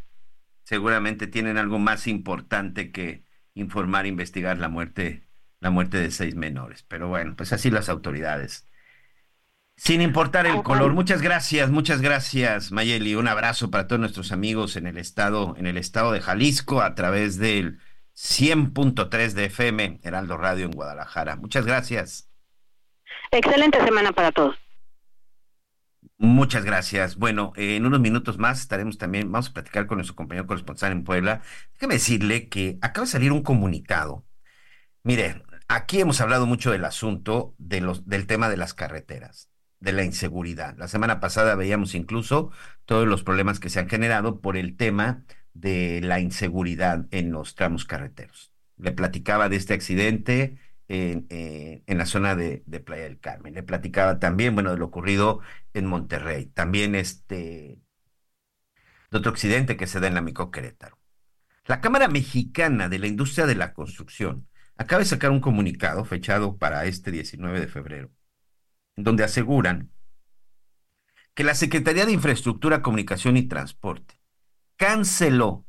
Seguramente tienen algo más importante que informar, investigar la muerte, la muerte de seis menores. Pero bueno, pues así las autoridades. Sin importar el color. Muchas gracias, muchas gracias, Mayeli. Un abrazo para todos nuestros amigos en el estado, en el estado de Jalisco, a través del 100.3 de FM, Heraldo Radio en Guadalajara. Muchas gracias. Excelente semana para todos. Muchas gracias. Bueno, eh, en unos minutos más estaremos también, vamos a platicar con nuestro compañero corresponsal en Puebla. Déjeme decirle que acaba de salir un comunicado. Mire, aquí hemos hablado mucho del asunto de los, del tema de las carreteras, de la inseguridad. La semana pasada veíamos incluso todos los problemas que se han generado por el tema de la inseguridad en los tramos carreteros. Le platicaba de este accidente en, en, la zona de, de, Playa del Carmen. Le platicaba también, bueno, de lo ocurrido en Monterrey. También este, de otro accidente que se da en la Mico Querétaro. La Cámara Mexicana de la Industria de la Construcción acaba de sacar un comunicado fechado para este 19 de febrero, donde aseguran que la Secretaría de Infraestructura, Comunicación y Transporte canceló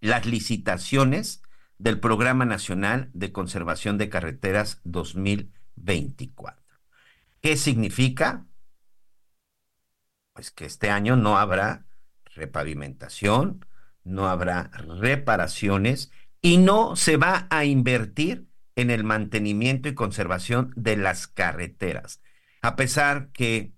las licitaciones del Programa Nacional de Conservación de Carreteras 2024. ¿Qué significa? Pues que este año no habrá repavimentación, no habrá reparaciones y no se va a invertir en el mantenimiento y conservación de las carreteras. A pesar que,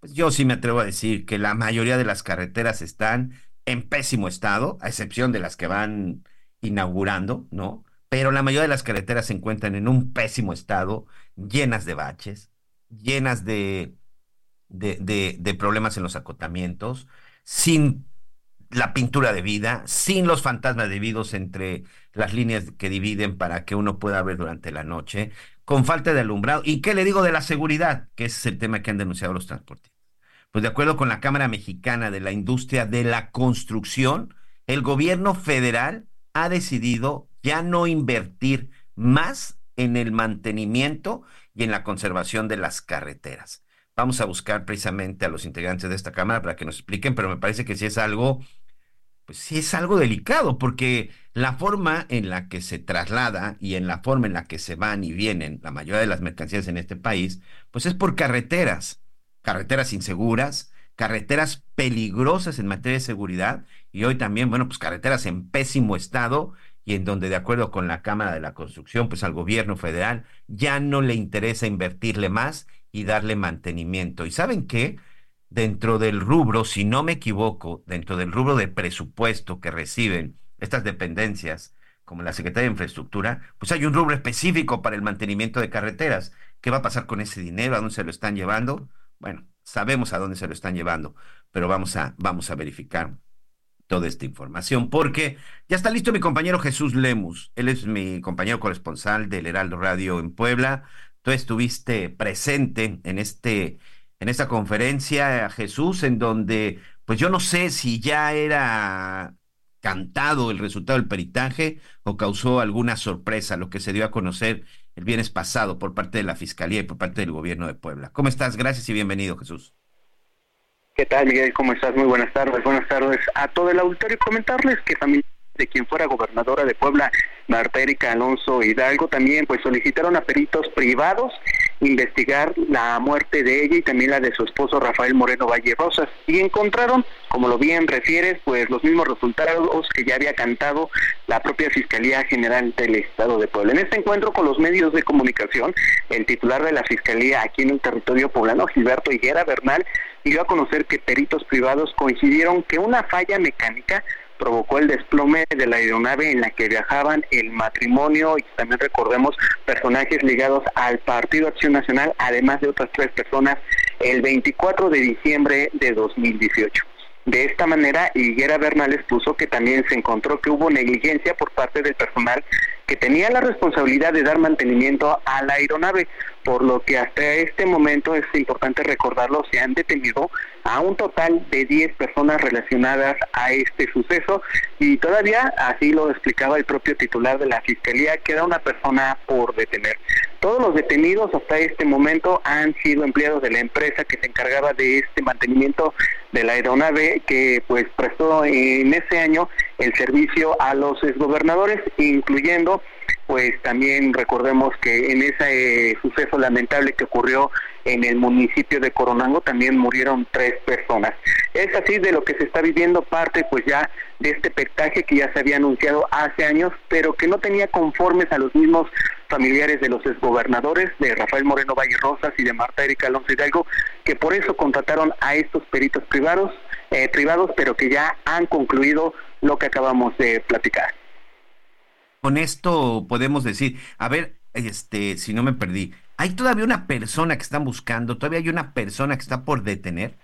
pues yo sí me atrevo a decir que la mayoría de las carreteras están en pésimo estado, a excepción de las que van inaugurando, ¿no? Pero la mayoría de las carreteras se encuentran en un pésimo estado, llenas de baches, llenas de, de, problemas en los acotamientos, sin la pintura de vida, sin los fantasmas debidos entre las líneas que dividen para que uno pueda ver durante la noche, con falta de alumbrado. ¿Y qué le digo de la seguridad? Que ese es el tema que han denunciado los transportistas. Pues de acuerdo con la Cámara Mexicana de la Industria de la Construcción, el gobierno federal ha decidido ya no invertir más en el mantenimiento y en la conservación de las carreteras. Vamos a buscar precisamente a los integrantes de esta Cámara para que nos expliquen, pero me parece que sí es algo pues sí es algo delicado, porque la forma en la que se traslada y en la forma en la que se van y vienen la mayoría de las mercancías en este país, pues es por carreteras, carreteras inseguras, carreteras peligrosas en materia de seguridad y hoy también, bueno, pues carreteras en pésimo estado y en donde de acuerdo con la Cámara de la Construcción, pues al gobierno federal ya no le interesa invertirle más y darle mantenimiento. ¿Y saben qué? Dentro del rubro, si no me equivoco, dentro del rubro de presupuesto que reciben estas dependencias, como la Secretaría de Infraestructura, pues hay un rubro específico para el mantenimiento de carreteras. ¿Qué va a pasar con ese dinero? ¿A dónde se lo están llevando? Bueno, sabemos a dónde se lo están llevando, pero vamos a, vamos a verificar toda esta información, porque ya está listo mi compañero Jesús Lemus. Él es mi compañero corresponsal del Heraldo Radio en Puebla. Tú estuviste presente en este en esta conferencia, Jesús, en donde, pues yo no sé si ya era cantado el resultado del peritaje o causó alguna sorpresa lo que se dio a conocer el viernes pasado por parte de la Fiscalía y por parte del Gobierno de Puebla. ¿Cómo estás? Gracias y bienvenido, Jesús. ¿Qué tal, Miguel? ¿Cómo estás? Muy buenas tardes. Buenas tardes a todo el auditorio. Comentarles que también de quien fuera gobernadora de Puebla, Marta Erika Alonso Hidalgo, también pues solicitaron a peritos privados investigar la muerte de ella y también la de su esposo Rafael Moreno Valle Rosas y encontraron, como lo bien refieres, pues los mismos resultados que ya había cantado la propia Fiscalía General del Estado de Puebla. En este encuentro con los medios de comunicación, el titular de la Fiscalía aquí en el territorio poblano, Gilberto Higuera Bernal, dio a conocer que peritos privados coincidieron que una falla mecánica provocó el desplome de la aeronave en la que viajaban el matrimonio y también recordemos personajes ligados al Partido Acción Nacional, además de otras tres personas, el 24 de diciembre de 2018. De esta manera, Higuera Bernal puso que también se encontró que hubo negligencia por parte del personal que tenía la responsabilidad de dar mantenimiento a la aeronave, por lo que hasta este momento es importante recordarlo, se han detenido a un total de 10 personas relacionadas a este suceso y todavía, así lo explicaba el propio titular de la Fiscalía, queda una persona por detener. Todos los detenidos hasta este momento han sido empleados de la empresa que se encargaba de este mantenimiento de la aeronave que pues prestó en ese año el servicio a los exgobernadores, incluyendo pues también recordemos que en ese eh, suceso lamentable que ocurrió en el municipio de Coronango también murieron tres personas. Es así de lo que se está viviendo parte pues ya de este pectaje que ya se había anunciado hace años, pero que no tenía conformes a los mismos familiares de los exgobernadores de Rafael Moreno Valle Rosas y de Marta Erika Alonso Hidalgo, que por eso contrataron a estos peritos privados, eh, privados, pero que ya han concluido lo que acabamos de platicar con esto podemos decir, a ver, este, si no me perdí, ¿hay todavía una persona que están buscando? ¿Todavía hay una persona que está por detener?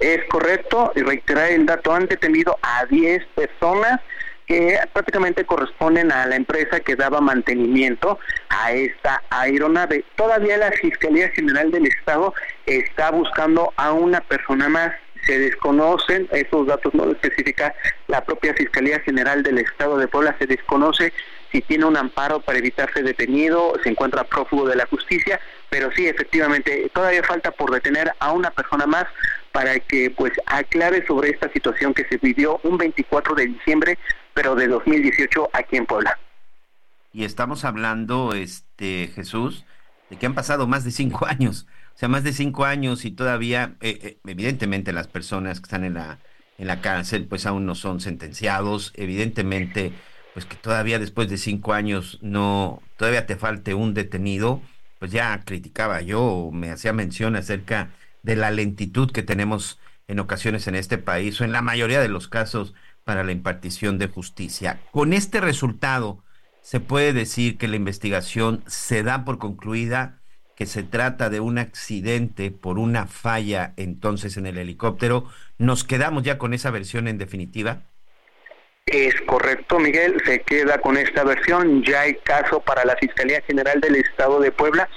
Es correcto, y reiterar el dato, han detenido a 10 personas que prácticamente corresponden a la empresa que daba mantenimiento a esta aeronave. Todavía la Fiscalía General del Estado está buscando a una persona más se desconocen, esos datos no lo especifica la propia Fiscalía General del Estado de Puebla, se desconoce si tiene un amparo para evitarse detenido, se encuentra prófugo de la justicia, pero sí, efectivamente, todavía falta por detener a una persona más para que pues aclare sobre esta situación que se vivió un 24 de diciembre, pero de 2018 aquí en Puebla. Y estamos hablando, este Jesús, de que han pasado más de cinco *laughs* años. O sea, más de cinco años y todavía, eh, eh, evidentemente, las personas que están en la, en la cárcel, pues aún no son sentenciados. Evidentemente, pues que todavía después de cinco años no, todavía te falte un detenido, pues ya criticaba yo, me hacía mención acerca de la lentitud que tenemos en ocasiones en este país o en la mayoría de los casos para la impartición de justicia. Con este resultado, se puede decir que la investigación se da por concluida que se trata de un accidente por una falla entonces en el helicóptero. ¿Nos quedamos ya con esa versión en definitiva? Es correcto, Miguel, se queda con esta versión. Ya hay caso para la Fiscalía General del Estado de Puebla.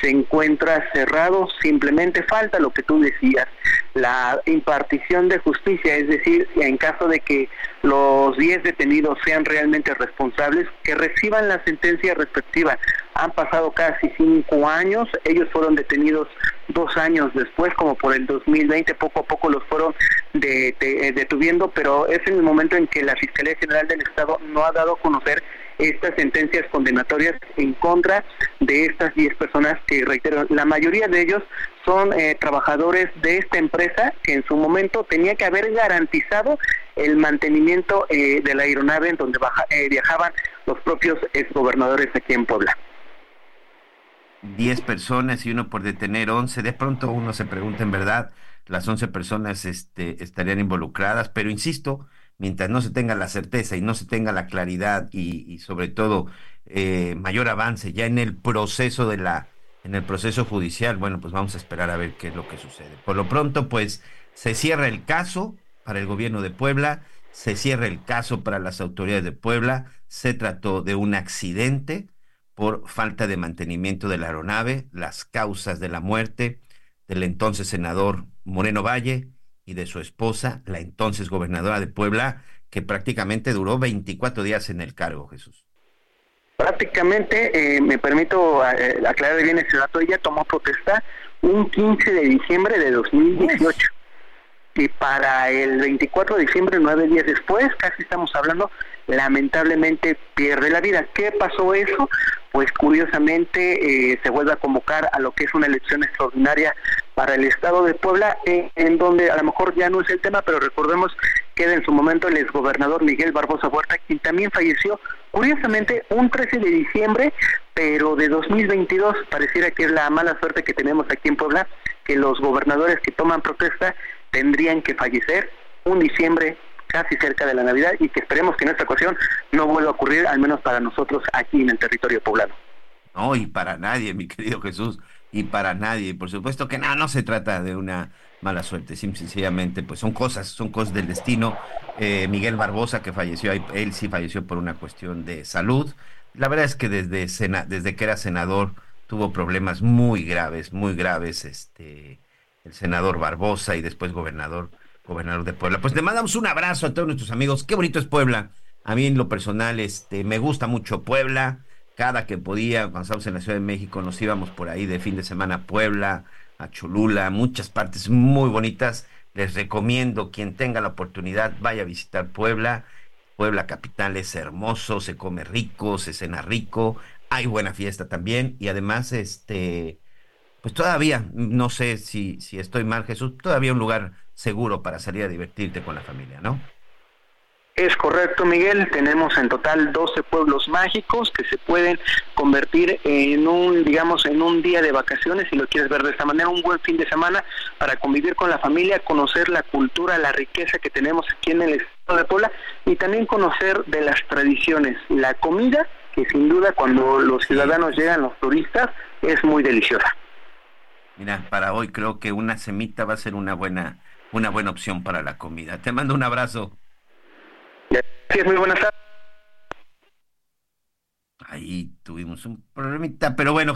Se encuentra cerrado, simplemente falta lo que tú decías, la impartición de justicia, es decir, en caso de que los 10 detenidos sean realmente responsables, que reciban la sentencia respectiva. Han pasado casi cinco años, ellos fueron detenidos dos años después, como por el 2020, poco a poco los fueron detuviendo, pero es en el momento en que la Fiscalía General del Estado no ha dado a conocer estas sentencias condenatorias en contra de estas 10 personas que, reitero, la mayoría de ellos son eh, trabajadores de esta empresa que en su momento tenía que haber garantizado el mantenimiento eh, de la aeronave en donde eh, viajaban los propios exgobernadores aquí en Puebla. 10 personas y uno por detener 11. De pronto uno se pregunta en verdad, las 11 personas este, estarían involucradas, pero insisto, mientras no se tenga la certeza y no se tenga la claridad y, sobre todo eh, mayor avance ya en el proceso de la en el proceso judicial, bueno, pues vamos a esperar a ver qué es lo que sucede. Por lo pronto, pues se cierra el caso para el gobierno de Puebla, se cierra el caso para las autoridades de Puebla, se trató de un accidente por falta de mantenimiento de la aeronave, las causas de la muerte del entonces senador Moreno Valle y de su esposa, la entonces gobernadora de Puebla, que prácticamente duró 24 días en el cargo, Jesús. Prácticamente, eh, me permito eh, aclarar bien ese dato, ella tomó protesta un 15 de diciembre de 2018. Y para el 24 de diciembre, nueve días después, casi estamos hablando, lamentablemente pierde la vida. ¿Qué pasó eso? pues curiosamente eh, se vuelve a convocar a lo que es una elección extraordinaria para el Estado de Puebla, eh, en donde a lo mejor ya no es el tema, pero recordemos que en su momento el exgobernador Miguel Barbosa Huerta, quien también falleció, curiosamente, un 13 de diciembre, pero de 2022, pareciera que es la mala suerte que tenemos aquí en Puebla, que los gobernadores que toman protesta tendrían que fallecer un diciembre casi cerca de la Navidad y que esperemos que en esta ocasión no vuelva a ocurrir, al menos para nosotros aquí en el territorio poblano. No, y para nadie, mi querido Jesús, y para nadie. Por supuesto que no, no se trata de una mala suerte, sencillamente, pues son cosas, son cosas del destino. Eh, Miguel Barbosa, que falleció, él sí falleció por una cuestión de salud. La verdad es que desde, desde que era senador tuvo problemas muy graves, muy graves, este, el senador Barbosa y después gobernador gobernador de Puebla. Pues le mandamos un abrazo a todos nuestros amigos. Qué bonito es Puebla. A mí en lo personal, este, me gusta mucho Puebla. Cada que podía, cuando estábamos en la Ciudad de México, nos íbamos por ahí de fin de semana a Puebla, a Cholula, muchas partes muy bonitas. Les recomiendo, quien tenga la oportunidad, vaya a visitar Puebla. Puebla capital es hermoso, se come rico, se cena rico, hay buena fiesta también y además, este, pues todavía, no sé si, si estoy mal, Jesús, todavía un lugar seguro para salir a divertirte con la familia, ¿no? Es correcto, Miguel. Tenemos en total 12 pueblos mágicos que se pueden convertir en un, digamos, en un día de vacaciones, si lo quieres ver de esta manera, un buen fin de semana para convivir con la familia, conocer la cultura, la riqueza que tenemos aquí en el estado de Puebla y también conocer de las tradiciones, la comida, que sin duda cuando los ciudadanos llegan, los turistas, es muy deliciosa. Mira, para hoy creo que una semita va a ser una buena una buena opción para la comida. Te mando un abrazo. Gracias, muy buenas tardes. Ahí tuvimos un problemita, pero bueno,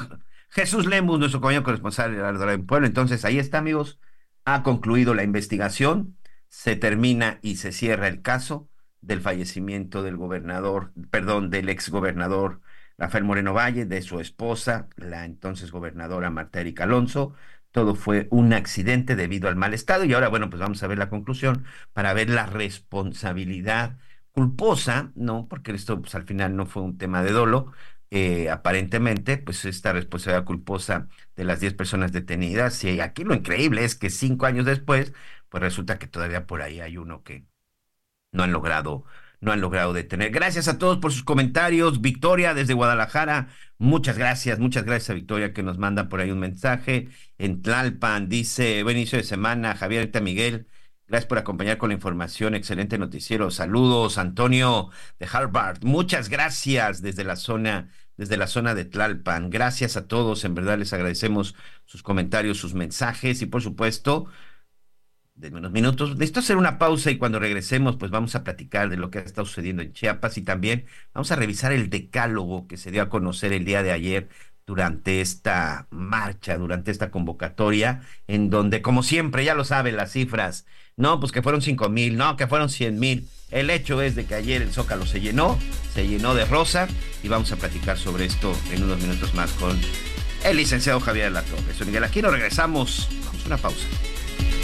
Jesús Lemus, nuestro compañero corresponsal de Pueblo. Entonces, ahí está, amigos. Ha concluido la investigación, se termina y se cierra el caso del fallecimiento del gobernador, perdón, del ex gobernador Rafael Moreno Valle, de su esposa, la entonces gobernadora Marta Erika Alonso, todo fue un accidente debido al mal estado y ahora, bueno, pues vamos a ver la conclusión para ver la responsabilidad culposa, ¿no? Porque esto pues al final no fue un tema de dolo, eh, aparentemente, pues esta responsabilidad culposa de las 10 personas detenidas, y aquí lo increíble es que cinco años después, pues resulta que todavía por ahí hay uno que no han logrado no han logrado detener. Gracias a todos por sus comentarios. Victoria desde Guadalajara, muchas gracias, muchas gracias a Victoria que nos manda por ahí un mensaje. En Tlalpan dice, buen inicio de semana, Javier Miguel. Gracias por acompañar con la información. Excelente noticiero. Saludos, Antonio de Harvard. Muchas gracias desde la zona, desde la zona de Tlalpan. Gracias a todos. En verdad les agradecemos sus comentarios, sus mensajes y por supuesto, de unos minutos. Necesito hacer una pausa y cuando regresemos, pues vamos a platicar de lo que ha estado sucediendo en Chiapas y también vamos a revisar el decálogo que se dio a conocer el día de ayer durante esta marcha, durante esta convocatoria, en donde, como siempre, ya lo saben las cifras, no, pues que fueron cinco mil, no, que fueron cien mil. El hecho es de que ayer el Zócalo se llenó, se llenó de rosa y vamos a platicar sobre esto en unos minutos más con el licenciado Javier Latorre. Soy Miguel Aquino, regresamos. Vamos a una pausa.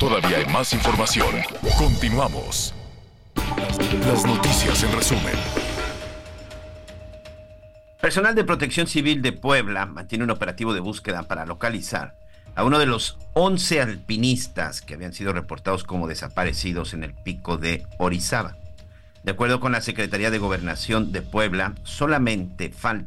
Todavía hay más información. Continuamos. Las noticias en resumen. Personal de Protección Civil de Puebla mantiene un operativo de búsqueda para localizar a uno de los 11 alpinistas que habían sido reportados como desaparecidos en el pico de Orizaba. De acuerdo con la Secretaría de Gobernación de Puebla, solamente falta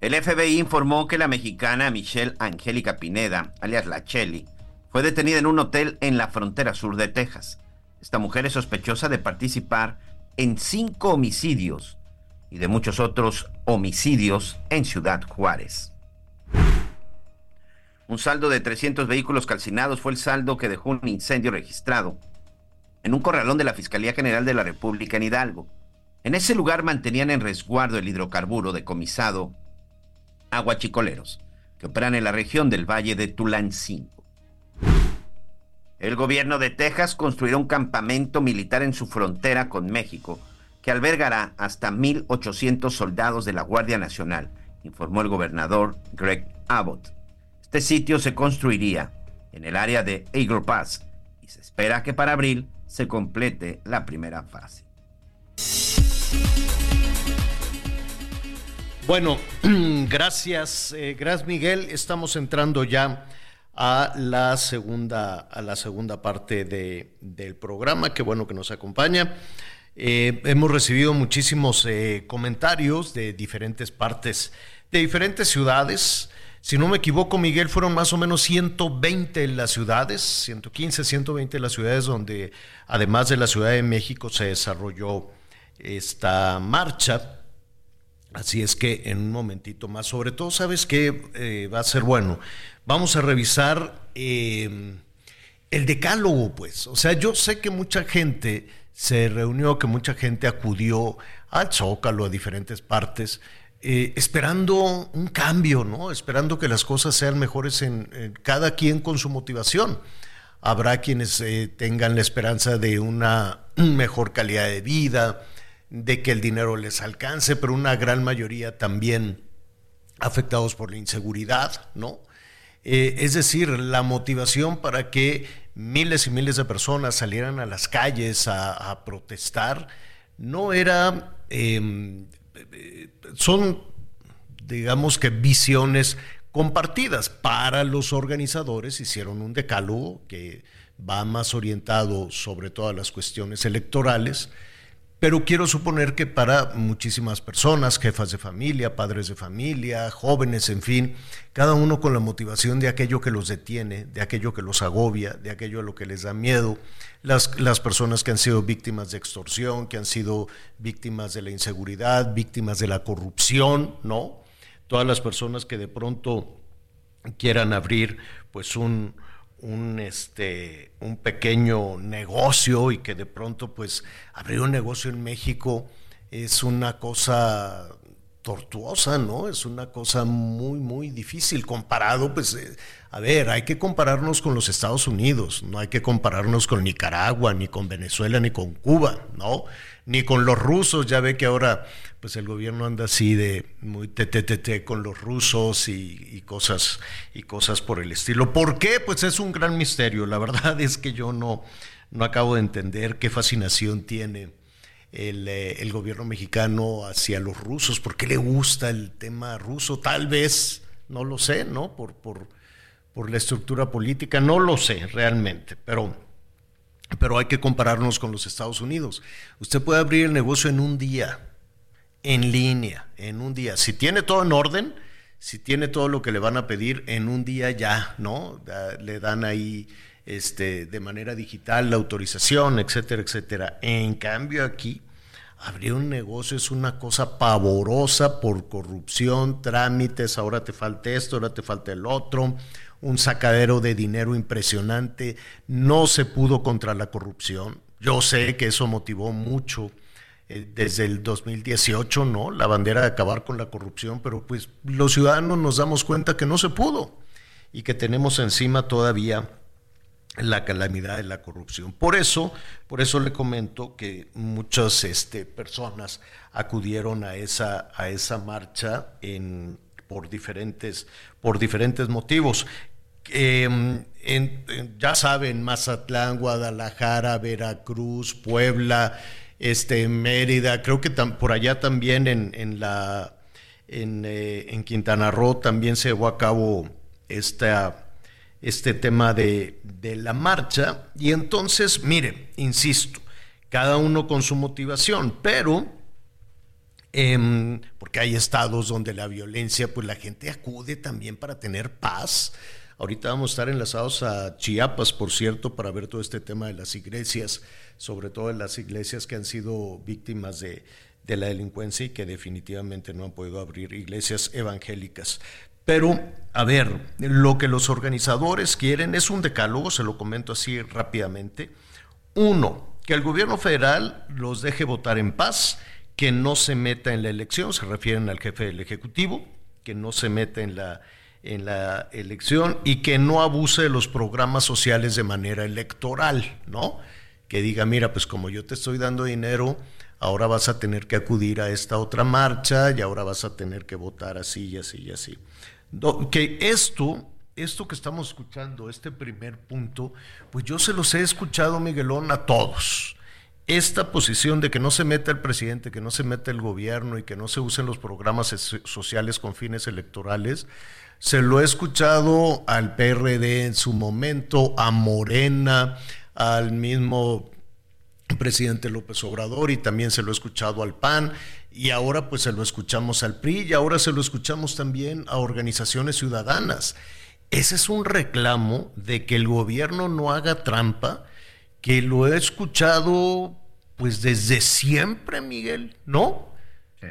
El FBI informó que la mexicana Michelle Angélica Pineda, alias La Cheli, fue detenida en un hotel en la frontera sur de Texas. Esta mujer es sospechosa de participar en cinco homicidios y de muchos otros homicidios en Ciudad Juárez. Un saldo de 300 vehículos calcinados fue el saldo que dejó un incendio registrado en un corralón de la Fiscalía General de la República en Hidalgo. En ese lugar mantenían en resguardo el hidrocarburo decomisado aguachicoleros que operan en la región del Valle de Tulancingo. El gobierno de Texas construirá un campamento militar en su frontera con México que albergará hasta 1.800 soldados de la Guardia Nacional, informó el gobernador Greg Abbott. Este sitio se construiría en el área de Eagle Pass y se espera que para abril se complete la primera fase. Bueno, *clears throat* gracias, eh, gracias Miguel. Estamos entrando ya a la segunda, a la segunda parte de, del programa. Qué bueno que nos acompaña. Eh, hemos recibido muchísimos eh, comentarios de diferentes partes, de diferentes ciudades. Si no me equivoco, Miguel, fueron más o menos 120 las ciudades, 115, 120 las ciudades donde, además de la Ciudad de México, se desarrolló esta marcha Así es que en un momentito más, sobre todo, ¿sabes qué eh, va a ser bueno? Vamos a revisar em, el decálogo, pues. O sea, yo sé que mucha gente se reunió, que mucha gente acudió al Zócalo, a diferentes partes, eh, esperando un cambio, ¿no? Esperando que las cosas sean mejores en, cada quien con su motivación. Habrá quienes eh, tengan la esperanza de una mejor calidad de vida, de que el dinero les alcance, pero una gran mayoría también afectados por la inseguridad, ¿no? Eh, es decir, la motivación para que miles y miles de personas salieran a las calles a, protestar no era, em, son, digamos que visiones compartidas para los organizadores, hicieron un decálogo que va más orientado sobre todas las cuestiones electorales, pero quiero suponer que para muchísimas personas, jefas de familia, padres de familia, jóvenes, en fin, cada uno con la motivación de aquello que los detiene, de aquello que los agobia, de aquello a lo que les da miedo, las, las personas que han sido víctimas de extorsión, que han sido víctimas de la inseguridad, víctimas de la corrupción, ¿no? Todas las personas que de pronto quieran abrir pues un, un, este, un pequeño negocio y que de pronto pues abrir un negocio en México es una cosa tortuosa, ¿no? Es una cosa muy, muy difícil comparado, pues, eh, a ver, hay que compararnos con los Estados Unidos, no hay que compararnos con Nicaragua, ni con Venezuela, ni con Cuba, ¿no? Ni con los rusos, ya ve que ahora pues el gobierno anda así de muy te con los rusos y, cosas y cosas por el estilo. ¿Por qué? Pues es un gran misterio. La verdad *laughs* es que yo no, no acabo de entender qué fascinación tiene el, eh, el gobierno mexicano hacia los rusos. ¿Por qué le gusta el tema ruso? Tal vez, no lo sé, ¿no? Por, por, por la estructura política, no lo sé realmente, pero pero hay que compararnos con los Estados Unidos. Usted puede abrir el negocio en un día, en línea, en un día. Si tiene todo en orden, si tiene todo lo que le van a pedir, en un día ya, ¿no? Le dan ahí este, de manera digital la autorización, etcétera, etcétera. En cambio aquí, abrir un negocio es una cosa pavorosa por corrupción, trámites, ahora te falta esto, ahora te falta el otro un sacadero de dinero impresionante, no se pudo contra la corrupción. Yo sé que eso motivó mucho eh, desde el 2018, ¿no? La bandera de acabar con la corrupción, pero pues los ciudadanos nos damos cuenta que no se pudo y que tenemos encima todavía la calamidad de la corrupción. Por eso, por eso le comento que muchas este, personas acudieron a esa, a esa marcha en, por diferentes, por diferentes motivos. Em, ya saben, Mazatlán, Guadalajara, Veracruz, Puebla, este, Mérida, creo que por allá también en, en la, en, eh, en, Quintana Roo también se llevó a cabo esta, este tema de, de la marcha. Y entonces, mire, insisto, cada uno con su motivación, pero Em, porque hay estados donde la violencia, pues la gente acude también para tener paz. Ahorita vamos a estar enlazados a Chiapas, por cierto, para ver todo este tema de las iglesias, sobre todo en las iglesias que han sido víctimas de, de la delincuencia y que definitivamente no han podido abrir iglesias evangélicas. Pero, a ver, lo que los organizadores quieren es un decálogo, se lo comento así rápidamente. Uno, que el gobierno federal los deje votar en paz que no se meta en la elección, se refieren al jefe del Ejecutivo, que no se meta en la, en la elección y que no abuse de los programas sociales de manera electoral, ¿no? Que diga, mira, pues como yo te estoy dando dinero, ahora vas a tener que acudir a esta otra marcha y ahora vas a tener que votar así y así y así. Que esto, esto que estamos escuchando, este primer punto, pues yo se los he escuchado, Miguelón, a todos esta posición de que no se meta el presidente, que no se meta el gobierno y que no se usen los programas sociales con fines electorales, se lo he escuchado al PRD en su momento, a Morena, al mismo presidente López Obrador y también se lo he escuchado al PAN y ahora pues se lo escuchamos al PRI y ahora se lo escuchamos también a organizaciones ciudadanas. Ese es un reclamo de que el gobierno no haga trampa que lo he escuchado pues desde siempre, Miguel, ¿no?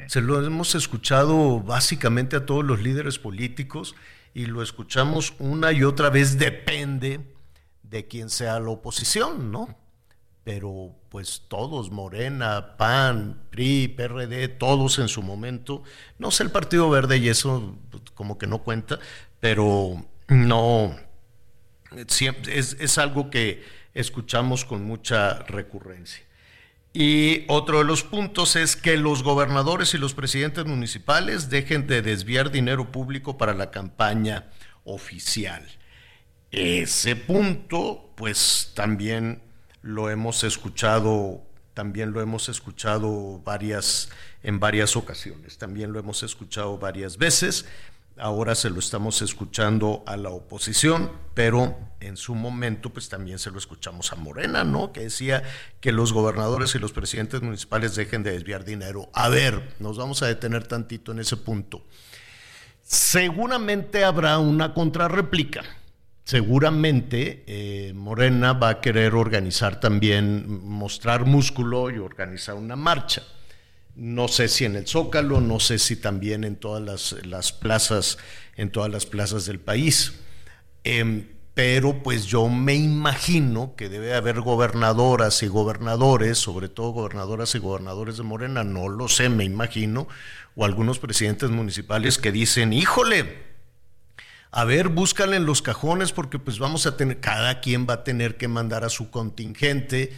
Se lo hemos escuchado básicamente a todos los líderes políticos y lo escuchamos una y otra vez, depende de quién sea la oposición, ¿no? Pero pues todos, Morena, PAN, PRI, PRD, todos en su momento, no sé el Partido Verde y eso pues, como que no cuenta, pero no, es, es algo que escuchamos con mucha recurrencia. Y otro de los puntos es que los gobernadores y los presidentes municipales dejen de desviar dinero público para la campaña oficial. Ese punto, pues también lo hemos escuchado, también lo hemos escuchado varias, en varias ocasiones, también lo hemos escuchado varias veces ahora se lo estamos escuchando a la oposición, pero en su momento pues también se lo escuchamos a Morena, ¿no? Que decía que los gobernadores y los presidentes municipales dejen de desviar dinero. A ver, nos vamos a detener tantito en ese punto. Seguramente habrá una contrarréplica. Seguramente eh, Morena va a querer organizar también, mostrar músculo y organizar una marcha no sé si en el Zócalo, no sé si también en todas las, plazas, en todas las plazas del país. Em, pero pues yo me imagino que debe haber gobernadoras y gobernadores, sobre todo gobernadoras y gobernadores de Morena, no lo sé, me imagino, o algunos presidentes municipales que dicen, híjole, a ver, búscale en los cajones porque pues vamos a tener, cada quien va a tener que mandar a su contingente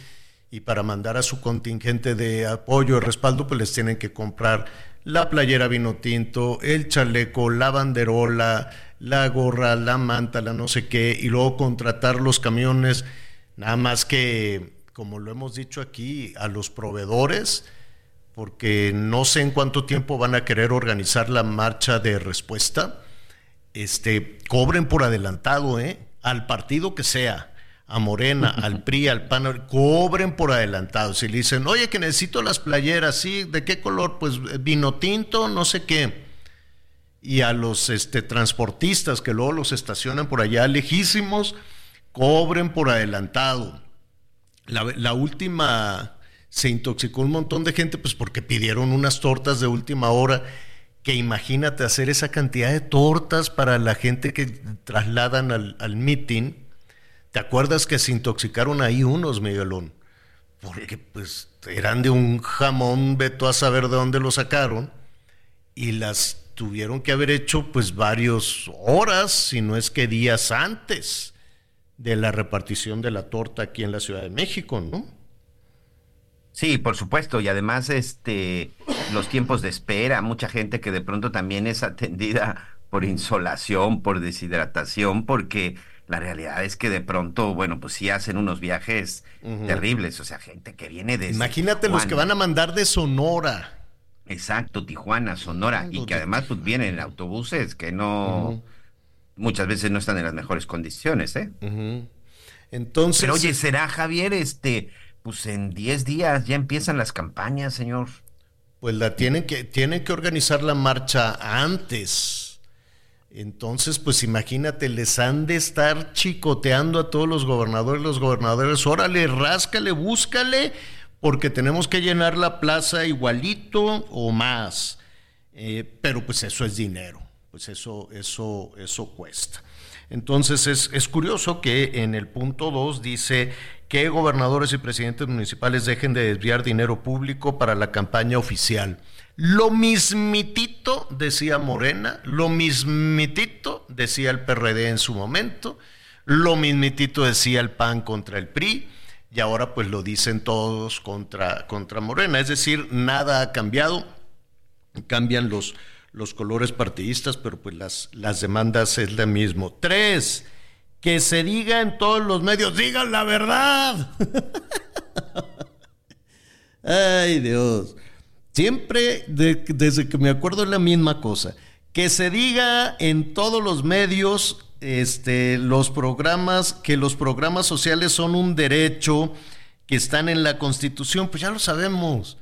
y para mandar a su contingente de apoyo y respaldo, pues les tienen que comprar la playera vino tinto, el chaleco, la banderola, la gorra, la manta, la no sé qué, y luego contratar los camiones, nada más que, como lo hemos dicho aquí, a los proveedores, porque no sé en cuánto tiempo van a querer organizar la marcha de respuesta, este, cobren por adelantado, ¿eh? al partido que sea a Morena, *laughs* al PRI, al PAN, cobren por adelantado. Si le dicen, oye, que necesito las playeras, ¿sí? ¿De qué color? Pues eh, vino tinto, no sé qué. Y a los este, transportistas que luego los estacionan por allá lejísimos, cobren por adelantado. La, la última se intoxicó un montón de gente, pues porque pidieron unas tortas de última hora que imagínate hacer esa cantidad de tortas para la gente que trasladan al, al meeting ¿Te acuerdas que se intoxicaron ahí unos, Miguelón? Porque pues eran de un jamón, veto a saber de dónde lo sacaron, y las tuvieron que haber hecho pues varias horas, si no es que días antes de la repartición de la torta aquí en la Ciudad de México, ¿no? Sí, por supuesto, y además este los tiempos de espera, mucha gente que de pronto también es atendida por insolación, por deshidratación, porque la realidad es que de pronto, bueno, pues sí hacen unos viajes terribles, o sea, gente que viene de... Imagínate los que van a mandar de Sonora. Exacto, Tijuana, Sonora, y que además pues vienen en autobuses que no... Muchas veces no están en las mejores condiciones, ¿eh? Entonces... Pero oye, ¿será Javier, este, pues en 10 días ya empiezan las campañas, señor? Pues la tienen que, tienen que organizar la marcha antes entonces, pues imagínate, les han de estar chicoteando a todos los gobernadores, los gobernadores, órale, ráscale, búscale, porque tenemos que llenar la plaza igualito o más. Eh, pero pues eso es dinero, pues eso, eso, eso cuesta. Entonces es, es curioso que en el punto 2 dice que gobernadores y presidentes municipales dejen de desviar dinero público para la campaña oficial. Lo mismitito decía Morena, lo mismitito decía el PRD en su momento, lo mismitito decía el PAN contra el PRI y ahora pues lo dicen todos contra, contra Morena. Es decir, nada ha cambiado, cambian los, los colores partidistas, pero pues las, las demandas es lo mismo. Tres, que se diga en todos los medios, digan la verdad. *laughs* Ay Dios. Siempre, desde que me acuerdo, es la misma cosa. Que se diga en todos los medios, este, los programas, que los programas sociales son un derecho que están en la Constitución, pues ya lo sabemos.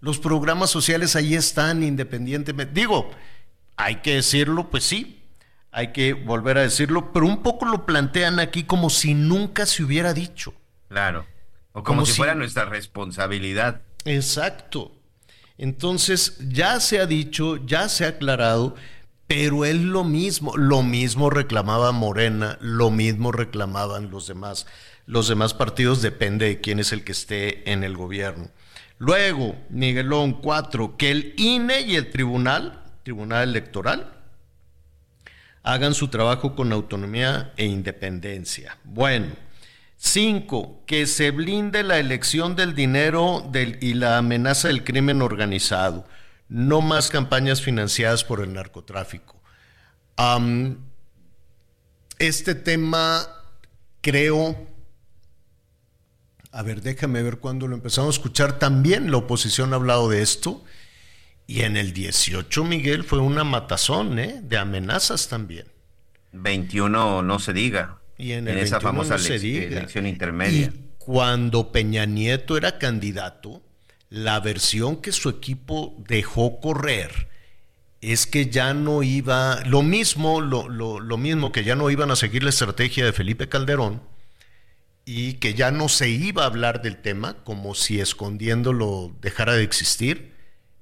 Los programas sociales ahí están independientemente. Digo, hay que decirlo, pues sí, hay que volver a decirlo, pero un poco lo plantean aquí como si nunca se hubiera dicho. Claro. O como, si fuera nuestra responsabilidad. Exacto. Entonces, ya se ha dicho, ya se ha aclarado, pero es lo mismo, lo mismo reclamaba Morena, lo mismo reclamaban los demás. Los demás partidos depende de quién es el que esté en el gobierno. Luego, Miguelón, cuatro, que el INE y el tribunal, Tribunal Electoral, hagan su trabajo con autonomía e independencia. Bueno, Cinco, que se blinde la elección del dinero y la amenaza del crimen organizado. No más campañas financiadas por el narcotráfico. este tema, creo, a ver, déjame ver cuándo lo empezamos a escuchar. También la oposición ha hablado de esto. Y en el 18, Miguel, fue una matazón, ¿eh? De amenazas también. 21, no se diga. Y en, esa famosa elección intermedia. Y cuando Peña Nieto era candidato, la versión que su equipo dejó correr es que ya no iba, lo mismo, lo, lo, mismo, que ya no iban a seguir la estrategia de Felipe Calderón y que ya no se iba a hablar del tema como si escondiéndolo dejara de existir,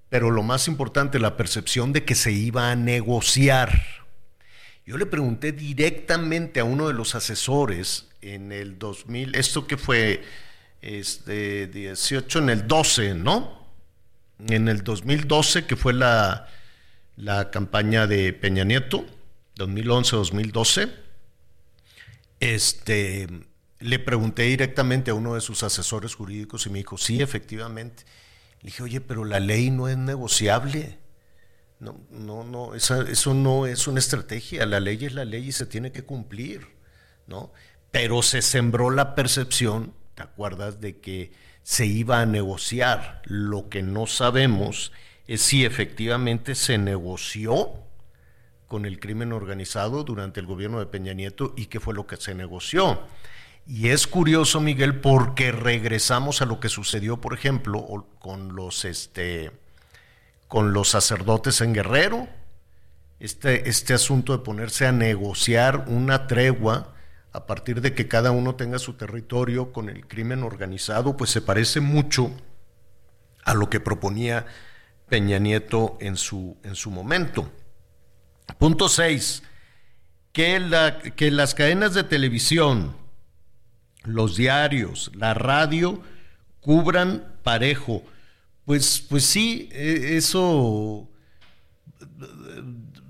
pero lo más importante, la percepción de que se iba a negociar yo le pregunté directamente a uno de los asesores en el 2000, esto que fue este 18 en el 12, ¿no? En el 2012 que fue la, la campaña de Peña Nieto, 2011-2012. Este le pregunté directamente a uno de sus asesores jurídicos y me dijo, sí, efectivamente. Le dije, oye, pero la ley no es negociable. No, no, no, eso no es una estrategia. La ley es la ley y se tiene que cumplir, ¿no? Pero se sembró la percepción, ¿te acuerdas? De que se iba a negociar. Lo que no sabemos es si efectivamente se negoció con el crimen organizado durante el gobierno de Peña Nieto y qué fue lo que se negoció. Y es curioso, Miguel, porque regresamos a lo que sucedió, por ejemplo, con los, este, con los sacerdotes en Guerrero, este, este asunto de ponerse a negociar una tregua a partir de que cada uno tenga su territorio con el crimen organizado, pues se parece mucho a lo que proponía Peña Nieto en su, en su momento. Punto 6. Que, la, que las cadenas de televisión, los diarios, la radio, cubran parejo. Pues, pues sí, e, eso,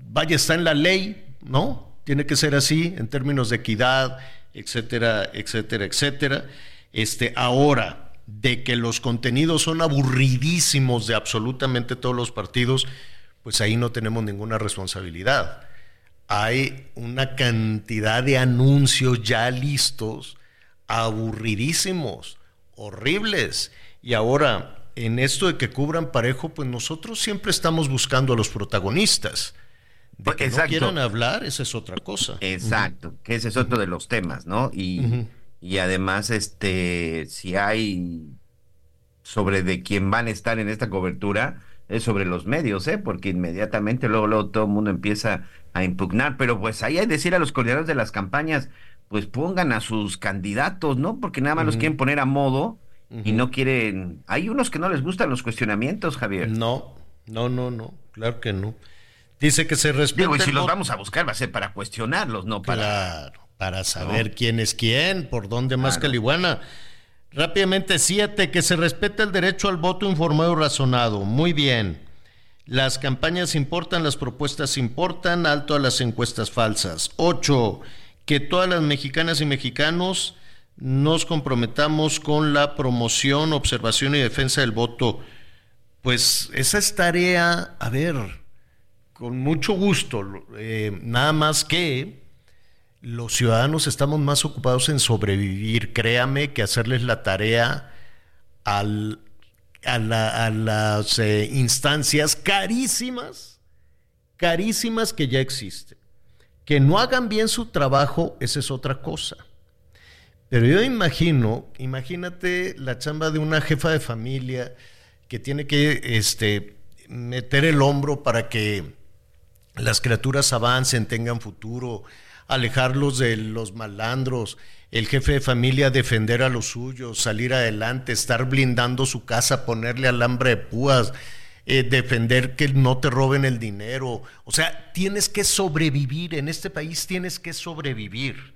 vaya, está en la ley, ¿no? Tiene que ser así en términos de equidad, etcétera, etcétera, etcétera. Este, ahora, de que los contenidos son aburridísimos de absolutamente todos los partidos, pues ahí no tenemos ninguna responsabilidad. Hay una cantidad de anuncios ya listos aburridísimos, horribles. Y ahora, en esto de que cubran parejo, pues nosotros siempre estamos buscando a los protagonistas. De que no quieran hablar, esa es otra cosa. Exacto, que ese es otro de los temas, ¿no? Y, y además, este, si hay sobre de quién van a estar en esta cobertura, es sobre los medios, ¿eh? Porque inmediatamente luego, luego todo el mundo empieza a impugnar, pero pues ahí hay que decir a los coordinadores de las campañas, pues pongan a sus candidatos, ¿no? Porque nada más los quieren poner a modo y no quieren... Hay unos que no les gustan los cuestionamientos, Javier. No, no, no, no, claro que no. Dice que se respeta... Digo, y si los vamos a buscar va a ser para cuestionarlos, no para... Claro, para saber quién es quién, por dónde más caliguana. Rápidamente, siete, que se respete el derecho al voto informado y razonado. Muy bien. Las campañas importan, las propuestas importan, alto a las encuestas falsas. Ocho, que todas las mexicanas y mexicanos nos comprometamos con la promoción, observación y defensa del voto. Pues esa es tarea, a ver, con mucho gusto, eh, nada más que los ciudadanos estamos más ocupados en sobrevivir, créame, que hacerles la tarea a, las eh, instancias carísimas, carísimas que ya existen. Que no hagan bien su trabajo, esa es otra cosa. Pero yo imagino, imagínate la chamba de una jefa de familia que tiene que este, meter el hombro para que las criaturas avancen, tengan futuro, alejarlos de los malandros, el jefe de familia defender a los suyos, salir adelante, estar blindando su casa, ponerle alambre de púas, eh, defender que no te roben el dinero. O sea, tienes que sobrevivir, en este país tienes que sobrevivir.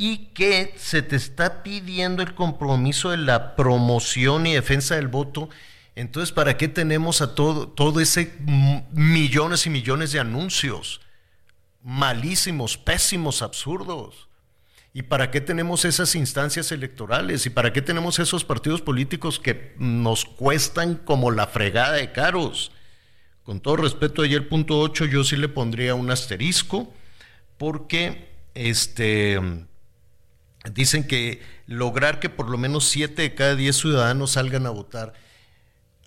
Y que se te está pidiendo el compromiso de la promoción y defensa del voto. Entonces, ¿para qué tenemos a todo, todo ese millones y millones de anuncios? Malísimos, pésimos, absurdos. ¿Y para qué tenemos esas instancias electorales? ¿Y para qué tenemos esos partidos políticos que nos cuestan como la fregada de caros? Con todo respeto, ayer punto 8 yo sí le pondría un asterisco porque este, dicen que lograr que por lo menos 7 de cada 10 ciudadanos salgan a votar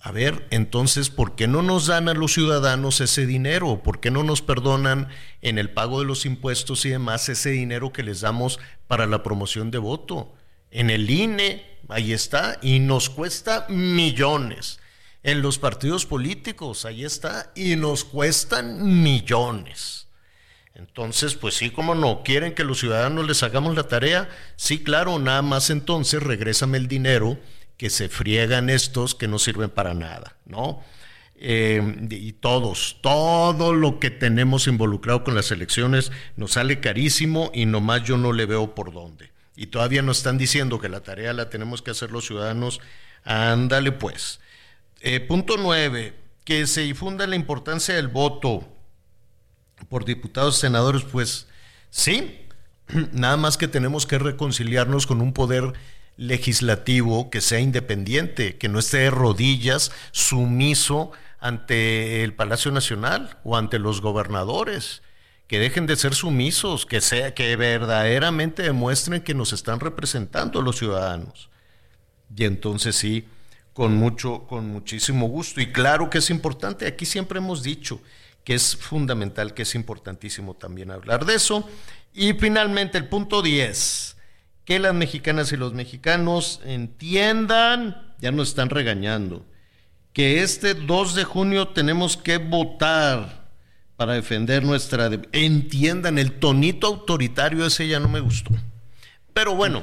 a ver, entonces, ¿por qué no nos dan a los ciudadanos ese dinero? ¿Por qué no nos perdonan en el pago de los impuestos y demás ese dinero que les damos para la promoción de voto? En el INE, ahí está, y nos cuesta millones. En los partidos políticos, ahí está, y nos cuestan millones. Entonces, pues sí, como no, quieren que los ciudadanos les hagamos la tarea, sí, claro, nada más entonces regrésame el dinero que se friegan estos que no sirven para nada, ¿no? Eh, y todos, todo lo que tenemos involucrado con las elecciones nos sale carísimo y nomás yo no le veo por dónde. Y todavía nos están diciendo que la tarea la tenemos que hacer los ciudadanos. Ándale pues. Eh, punto nueve, que se difunda la importancia del voto por diputados senadores, pues sí, *clears throat* Nada más que tenemos que reconciliarnos con un poder legislativo que sea independiente, que no esté de rodillas, sumiso ante el Palacio Nacional o ante los gobernadores, que dejen de ser sumisos, que sea que verdaderamente demuestren que nos están representando los ciudadanos. Y entonces sí, con mucho con muchísimo gusto y claro que es importante, aquí siempre hemos dicho que es fundamental, que es importantísimo también hablar de eso. Y finalmente el punto 10 que las mexicanas y los mexicanos entiendan, ya nos están regañando, que este 2 de junio tenemos que votar para defender nuestra... Entiendan, el tonito autoritario ese ya no me gustó. Pero bueno,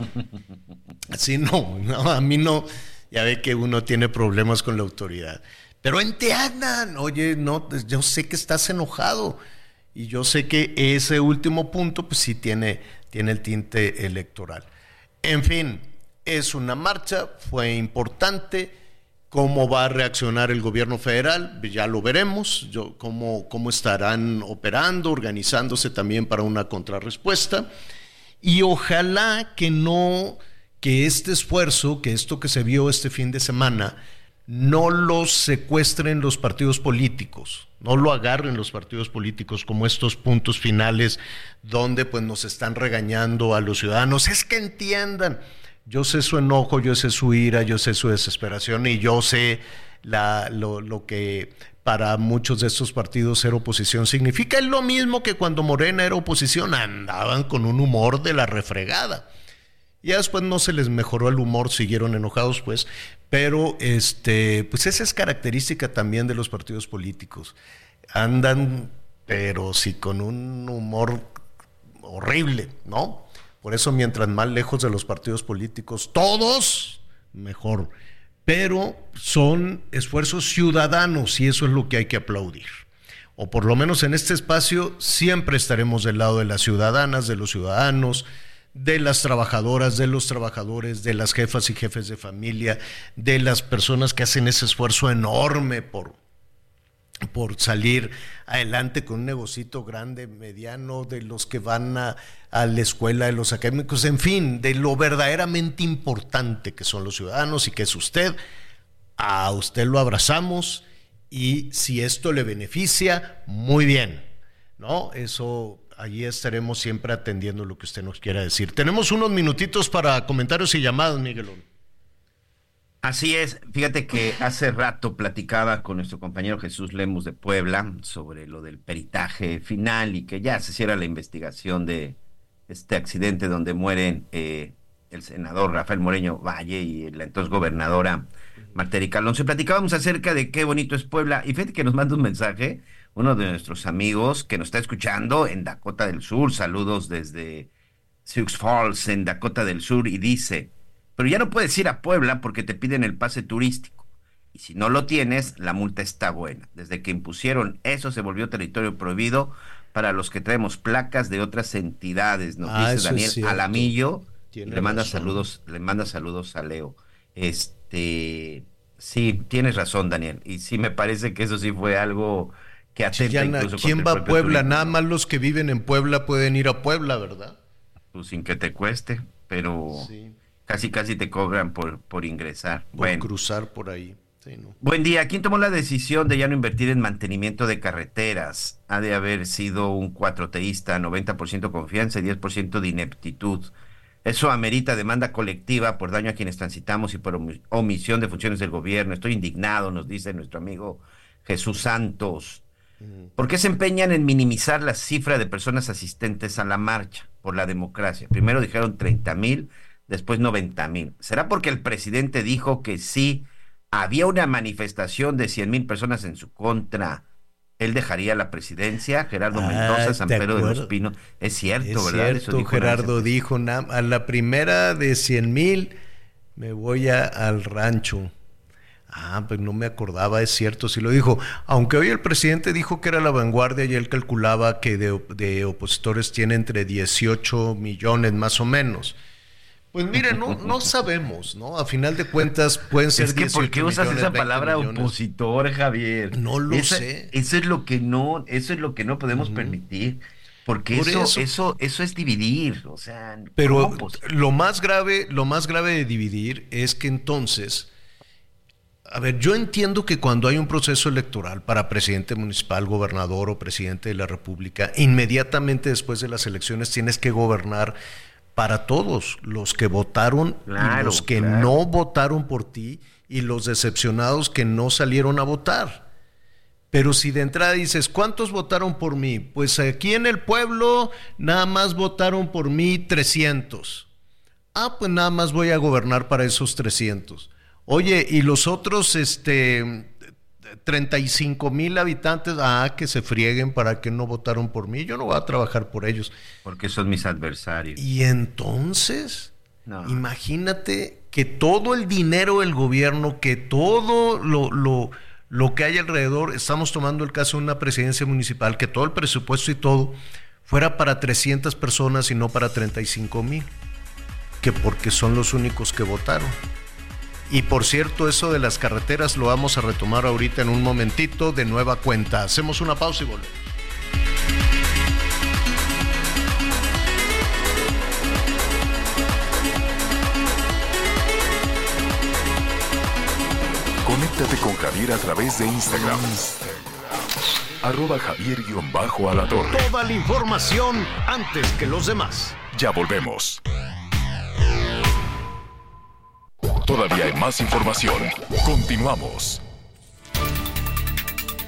*laughs* así no, a mí no, ya ve que uno tiene problemas con la autoridad. Pero entiendan, oye, no, yo sé que estás enojado y yo sé que ese último punto, pues sí tiene tiene el tinte electoral. En fin, es una marcha, fue importante. ¿Cómo va a reaccionar el gobierno federal? Ya lo veremos, yo, cómo, cómo estarán operando, organizándose también para una contrarrespuesta. Y ojalá que no, que este esfuerzo, que esto que se vio este fin de semana, no los secuestren los partidos políticos, no lo agarren los partidos políticos como estos puntos finales donde pues nos están regañando a los ciudadanos. Es que entiendan, yo sé su enojo, yo sé su ira, yo sé su desesperación y yo sé lo, lo que para muchos de estos partidos ser oposición significa. Es lo mismo que cuando Morena era oposición, andaban con un humor de la refregada. Ya después no se les mejoró el humor, siguieron enojados, pues, pero este, pues esa es característica también de los partidos políticos. Andan, pero sí con un humor horrible, ¿no? Por eso mientras más lejos de los partidos políticos, todos, mejor. Pero son esfuerzos ciudadanos y eso es lo que hay que aplaudir. O por lo menos en este espacio siempre estaremos del lado de las ciudadanas, de los ciudadanos, de las trabajadoras, de los trabajadores, de las jefas y jefes de familia, de las personas que hacen ese esfuerzo enorme por, por salir adelante con un negocito grande, mediano, de los que van a, a, la escuela, de los académicos, en fin, de lo verdaderamente importante que son los ciudadanos y que es usted. A usted lo abrazamos y si esto le beneficia, muy bien, ¿no? Eso allí estaremos siempre atendiendo lo que usted nos quiera decir. Tenemos unos minutitos para comentarios y llamadas, Miguelón. Así es, fíjate que hace rato platicaba con nuestro compañero Jesús Lemus de Puebla sobre lo del peritaje final y que ya se hiciera la investigación de este accidente donde mueren eh, el senador Rafael Moreño Valle y la entonces gobernadora Marta Erika Alonso. Platicábamos acerca de qué bonito es Puebla y fíjate que nos manda un mensaje uno de nuestros amigos que nos está escuchando en Dakota del Sur. Saludos desde Sioux Falls, en Dakota del Sur, y dice, pero ya no puedes ir a Puebla porque te piden el pase turístico. Y si no lo tienes, la multa está buena. Desde que impusieron eso, se volvió territorio prohibido para los que traemos placas de otras entidades. Nos Ah, dice Daniel. Alamillo. Tiene Le manda razón. saludos, le manda saludos a Leo. Este, sí, tienes razón, Daniel. Y sí me parece que eso sí fue algo que atenta Chillana, incluso ¿quién va a Puebla? turismo. Nada más los que viven en Puebla pueden ir a Puebla, ¿verdad? Pues sin que te cueste, pero Sí. casi casi te cobran por, por ingresar. Por bueno, cruzar por ahí. Sí, ¿no? buen día. ¿Quién tomó la decisión de ya no invertir en mantenimiento de carreteras? Ha de haber sido un cuatroteísta, 90% confianza y 10% de ineptitud. Eso amerita demanda colectiva por daño a quienes transitamos y por omi- omisión de funciones del gobierno. Estoy indignado, nos dice nuestro amigo Jesús Santos. ¿Por qué se empeñan en minimizar la cifra de personas asistentes a la marcha por la democracia? Primero dijeron 30 mil, después 90 mil. ¿Será porque el presidente dijo que si había una manifestación de 100 mil personas en su contra, él dejaría la presidencia? Gerardo Ah, Mendoza, San ¿te Pedro de los? Pinos. Es cierto, Es ¿verdad? Eso cierto, dijo Gerardo dijo, "Na- a la primera de 100 mil me voy a- al rancho. Ah, pues no me acordaba, es cierto, sí lo dijo. Aunque hoy el presidente dijo que era la vanguardia y él calculaba que de, de opositores tiene entre 18 millones más o menos. Pues mire, no, no *laughs* sabemos, ¿no? A final de cuentas pueden ser Es que ¿por 18 qué usas millones, esa 20 palabra millones. opositor, Javier? No lo Esa- sé. Eso es lo que no, eso es lo que no podemos permitir. Porque eso, eso, eso, es dividir, o sea. Pero lo más grave, lo más grave de dividir es que entonces, a ver, yo entiendo que cuando hay un proceso electoral para presidente municipal, gobernador o presidente de la República, inmediatamente después de las elecciones tienes que gobernar para todos, los que votaron y los que no votaron por ti y los decepcionados que no salieron a votar. Pero si de entrada dices, ¿cuántos votaron por mí? Pues aquí en el pueblo nada más votaron por mí 300. Ah, pues nada más voy a gobernar para esos 300. Oye, y los otros, este, 35 mil habitantes, ah, que se frieguen para que no votaron por mí. Yo no voy a trabajar por ellos. Porque son mis adversarios. Y entonces, imagínate que todo el dinero del gobierno, que todo lo, lo lo que hay alrededor, estamos tomando el caso de una presidencia municipal, que todo el presupuesto y todo fuera para 300 personas y no para 35 mil, que porque son los únicos que votaron. Y por cierto, eso de las carreteras lo vamos a retomar ahorita en un momentito de nueva cuenta. Hacemos una pausa y volvemos. Conéctate con Javier a través de Instagram. Arroba javier torre. Toda la información antes que los demás. Ya volvemos. Todavía hay más información. Continuamos.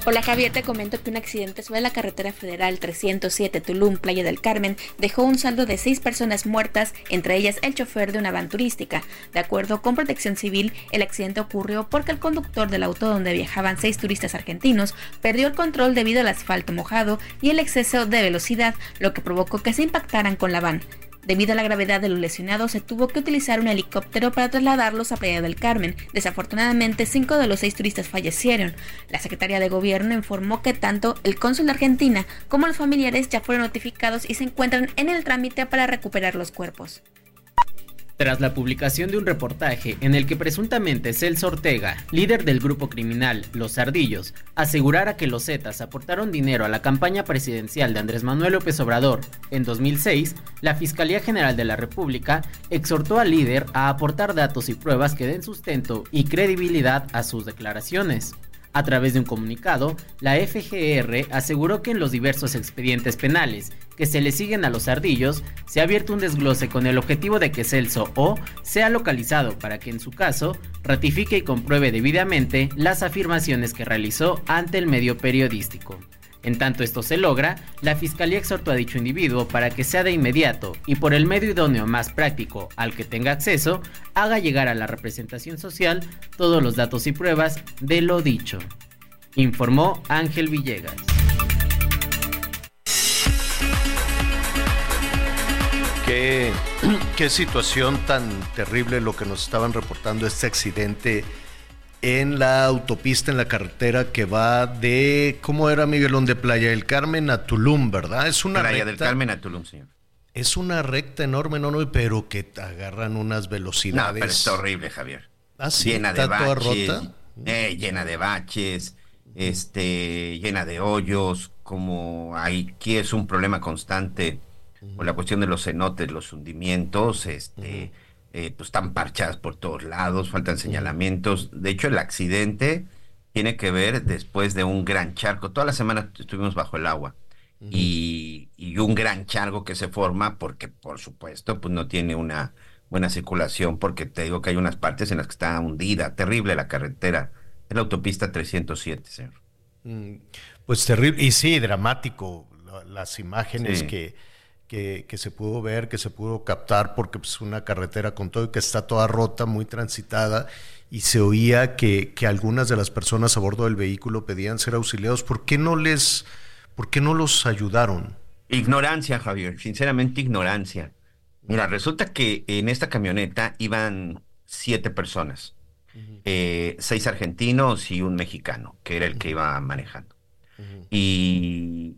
Hola Javier, te comento que un accidente sobre la carretera federal 307 Tulum, Playa del Carmen, dejó un saldo de seis personas muertas, entre ellas el chofer de una van turística. De acuerdo con Protección Civil, el accidente ocurrió porque el conductor del auto donde viajaban seis turistas argentinos perdió el control debido al asfalto mojado y el exceso de velocidad, lo que provocó que se impactaran con la van. Debido a la gravedad de los lesionados, se tuvo que utilizar un helicóptero para trasladarlos a Playa del Carmen. Desafortunadamente, cinco de los seis turistas fallecieron. La secretaria de Gobierno informó que tanto el cónsul de Argentina como los familiares ya fueron notificados y se encuentran en el trámite para recuperar los cuerpos. Tras la publicación de un reportaje en el que presuntamente Celso Ortega, líder del grupo criminal Los Ardillos, asegurara que los Zetas aportaron dinero a la campaña presidencial de Andrés Manuel López Obrador en 2006, la Fiscalía General de la República exhortó al líder a aportar datos y pruebas que den sustento y credibilidad a sus declaraciones. A través de un comunicado, la FGR aseguró que en los diversos expedientes penales que se le siguen a los ardillos, se ha abierto un desglose con el objetivo de que Celso O sea localizado para que en su caso ratifique y compruebe debidamente las afirmaciones que realizó ante el medio periodístico. En tanto esto se logra, la Fiscalía exhortó a dicho individuo para que sea de inmediato y por el medio idóneo más práctico al que tenga acceso, haga llegar a la representación social todos los datos y pruebas de lo dicho. Informó Ángel Villegas. Qué, qué situación tan terrible lo que nos estaban reportando este accidente en la autopista, en la carretera que va de, ¿cómo era Miguelón? De Playa del Carmen a Tulum, ¿verdad? Es una Playa del Carmen a Tulum, señor. Es una recta enorme, no, no, pero que agarran unas velocidades. No, pero es horrible, Javier. Ah, sí, llena de baches, rota? Eh, llena de baches, este, llena de hoyos, como aquí es un problema constante con la cuestión de los cenotes, los hundimientos, este, eh, pues están parchadas por todos lados, faltan señalamientos. De hecho, el accidente tiene que ver después de un gran charco. Toda la semana estuvimos bajo el agua. y, un gran charco que se forma porque, por supuesto, pues no tiene una buena circulación, porque te digo que hay unas partes en las que está hundida, terrible la carretera, es la autopista 307, señor. Mm, pues terrible, y sí, dramático, las imágenes que que, se pudo ver, que se pudo captar, porque es pues, una carretera con todo y que está toda rota, muy transitada, y se oía que, que, algunas de las personas a bordo del vehículo pedían ser auxiliados. ¿Por qué no les, por qué no los ayudaron? Ignorancia, Javier, sinceramente ignorancia. Mira, resulta que en esta camioneta iban siete personas, eh, seis argentinos y un mexicano, que era el que iba manejando. Y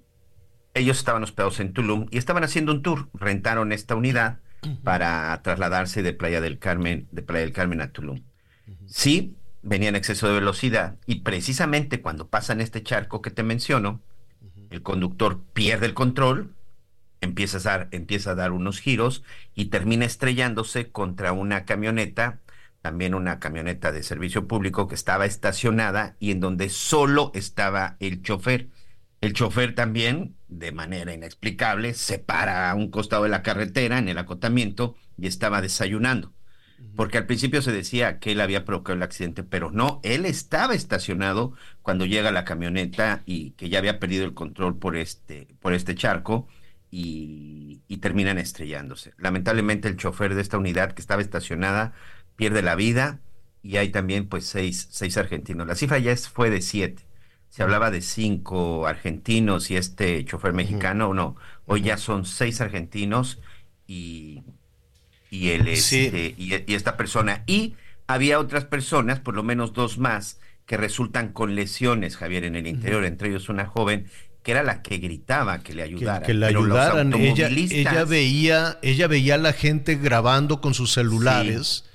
ellos estaban hospedados en Tulum y estaban haciendo un tour. Rentaron esta unidad para trasladarse de Playa del Carmen, de Playa del Carmen a Tulum. Sí, venía en exceso de velocidad y precisamente cuando pasan este charco que te menciono, el conductor pierde el control empieza a dar, empieza a dar unos giros y termina estrellándose contra una camioneta, también una camioneta de servicio público que estaba estacionada y en donde solo estaba el chofer. El chofer también, de manera inexplicable, se para a un costado de la carretera en el acotamiento y estaba desayunando. Porque al principio se decía que él había provocado el accidente, pero no, él estaba estacionado cuando llega la camioneta y que ya había perdido el control por este, por este charco y, terminan estrellándose. Lamentablemente el chofer de esta unidad que estaba estacionada pierde la vida y hay también pues seis, seis argentinos. La cifra ya fue de siete. Se hablaba de cinco argentinos y este chofer mexicano, no, hoy ya son seis argentinos y y él este, y, esta persona. Y había otras personas, por lo menos dos más, que resultan con lesiones, Javier, en el interior, entre ellos una joven que era la que gritaba que le ayudara. Que, le ayudaran. Ella, ella, veía, ella veía a la gente grabando con sus celulares.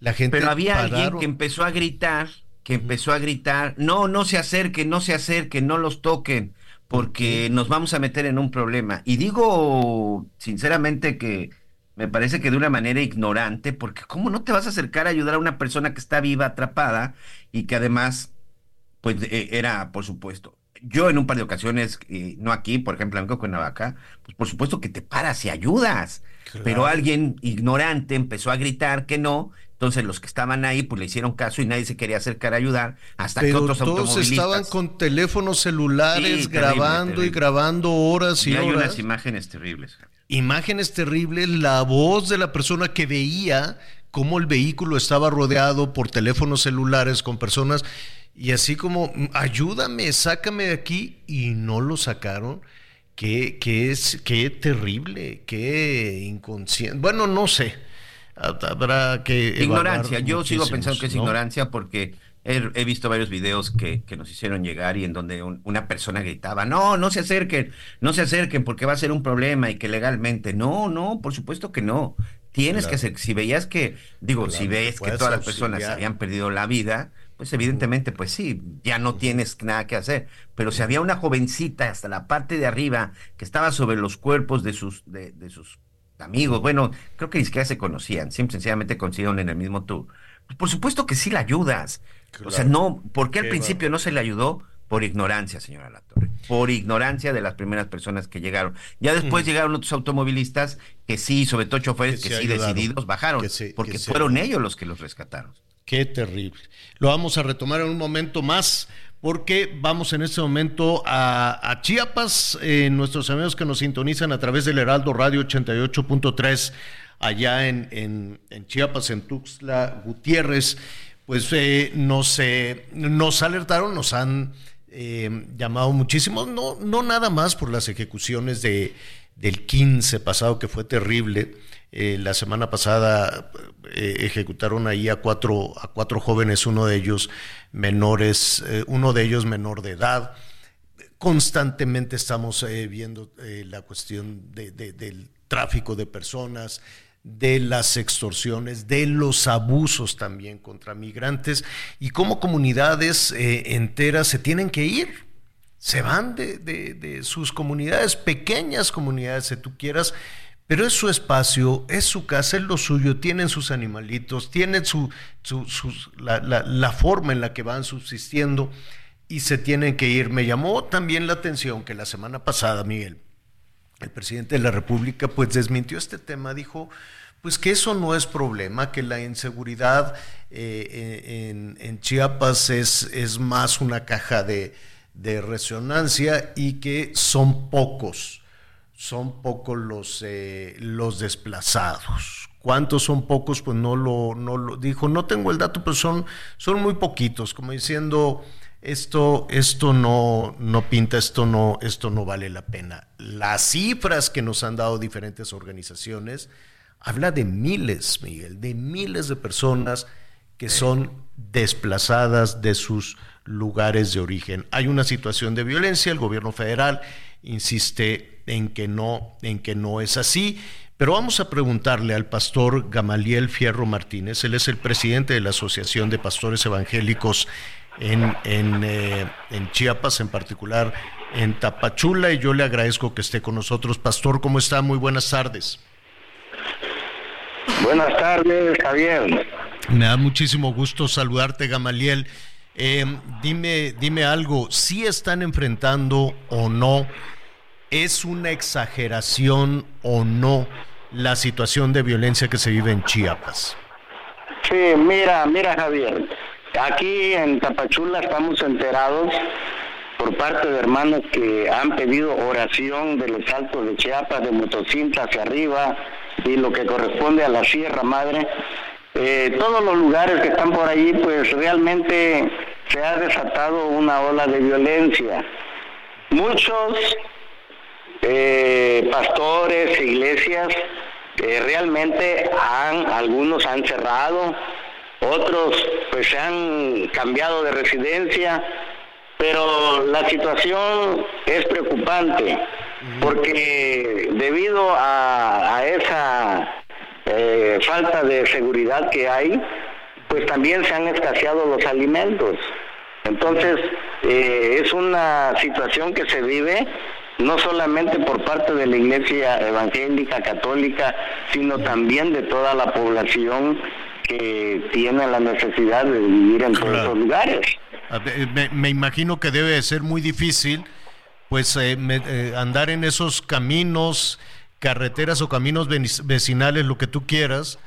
La gente Pero había alguien que empezó a gritar, que empezó a gritar, no, no se acerquen, no se acerquen, no los toquen, porque nos vamos a meter en un problema. Y digo sinceramente que me parece que de una manera ignorante, porque ¿cómo no te vas a acercar a ayudar a una persona que está viva, atrapada, y que además, pues e, era, por supuesto, yo en un par de ocasiones, eh, no aquí, por ejemplo, en Cuernavaca, pues por supuesto que te paras y ayudas, pero alguien ignorante empezó a gritar que no, entonces los que estaban ahí pues le hicieron caso y nadie se quería acercar a ayudar hasta que otros todos estaban con teléfonos celulares grabando y grabando horas y, y hay unas imágenes terribles imágenes terribles, la voz de la persona que veía cómo el vehículo estaba rodeado por teléfonos celulares con personas y así como, ayúdame, sácame de aquí y no lo sacaron. Qué, qué es, qué terrible, qué inconsciente. Bueno, no sé. Habrá que. Ignorancia. Yo sigo pensando que es ignorancia porque He, visto varios videos que, nos hicieron llegar y en donde una persona gritaba, no, no se acerquen, no se acerquen porque va a ser un problema y que legalmente, no, no, por supuesto que no. Tienes que hacer, si veías que, digo, si ves que todas las personas habían perdido la vida, pues evidentemente, pues sí, ya no tienes nada que hacer. Pero si había una jovencita hasta la parte de arriba que estaba sobre los cuerpos de sus, de, de sus amigos, bueno, creo que ni siquiera se conocían, siempre sencillamente coincidieron en el mismo tour. Pues por supuesto que sí la ayudas. O sea, no, ¿por qué al principio no se le ayudó? Por ignorancia, señora Latorre. Por ignorancia de las primeras personas que llegaron. Ya después llegaron otros automovilistas que sí, sobre todo choferes que, sí decididos bajaron. porque fueron ellos los que los rescataron. Qué terrible. Lo vamos a retomar en un momento más porque vamos en este momento a, Chiapas, eh, nuestros amigos que nos sintonizan a través del Heraldo Radio 88.3 allá en, en, Chiapas, en Tuxtla Gutiérrez pues eh, nos, eh, nos alertaron, nos han eh, llamado muchísimo, no, no nada más por las ejecuciones de, del 15 pasado, que fue terrible. La semana pasada ejecutaron ahí a cuatro, a cuatro jóvenes, uno de ellos menores, uno de ellos menor de edad. Constantemente estamos viendo la cuestión del tráfico de personas, de las extorsiones, de los abusos también contra migrantes y cómo comunidades eh, enteras se tienen que ir, se van de, sus comunidades, pequeñas comunidades si tú quieras, pero es su espacio, es su casa, es lo suyo, tienen sus animalitos, tienen su, la, la forma en la que van subsistiendo y se tienen que ir. Me llamó también la atención que la semana pasada, Miguel, el presidente de la República pues desmintió este tema, dijo pues que eso no es problema, que la inseguridad eh, en, Chiapas es, es, más una caja de, resonancia y que son pocos, son pocos los, eh, los desplazados. ¿Cuántos son pocos? Pues no lo, no lo dijo, no tengo el dato, pero son, son muy poquitos, como diciendo esto, esto no, no pinta, esto no, esto no vale la pena. Las cifras que nos han dado diferentes organizaciones habla de miles, Miguel, de miles de personas que son desplazadas de sus lugares de origen. Hay una situación de violencia, el gobierno federal insiste en que no, en que no es así. Pero vamos a preguntarle al pastor Gamaliel Fierro Martínez, él es el presidente de la Asociación de Pastores Evangélicos en, en, eh, en Chiapas, en particular en Tapachula, y yo le agradezco que esté con nosotros. Pastor, ¿cómo está? Muy buenas tardes. Buenas tardes, Javier. Me da muchísimo gusto saludarte, Gamaliel. Eh, dime, dime algo, si están enfrentando o no, es una exageración o no la situación de violencia que se vive en Chiapas. Sí, mira, mira Javier, aquí en Tapachula estamos enterados por parte de hermanos que han pedido oración de los altos de Chiapas, de Motocintla hacia arriba y lo que corresponde a la Sierra Madre. Eh, todos los lugares que están por allí, pues realmente se ha desatado una ola de violencia. Muchos eh, pastores, iglesias, eh, realmente han, algunos han cerrado, otros pues se han cambiado de residencia, pero la situación es preocupante porque debido a, esa eh, falta de seguridad que hay, pues también se han escaseado los alimentos. Entonces, eh, es una situación que se vive no solamente por parte de la iglesia evangélica, católica, sino también de toda la población que tiene la necesidad de vivir en todos esos lugares. Me, imagino que debe ser muy difícil, pues, eh, eh, andar en esos caminos, carreteras o caminos vecinales, lo que tú quieras,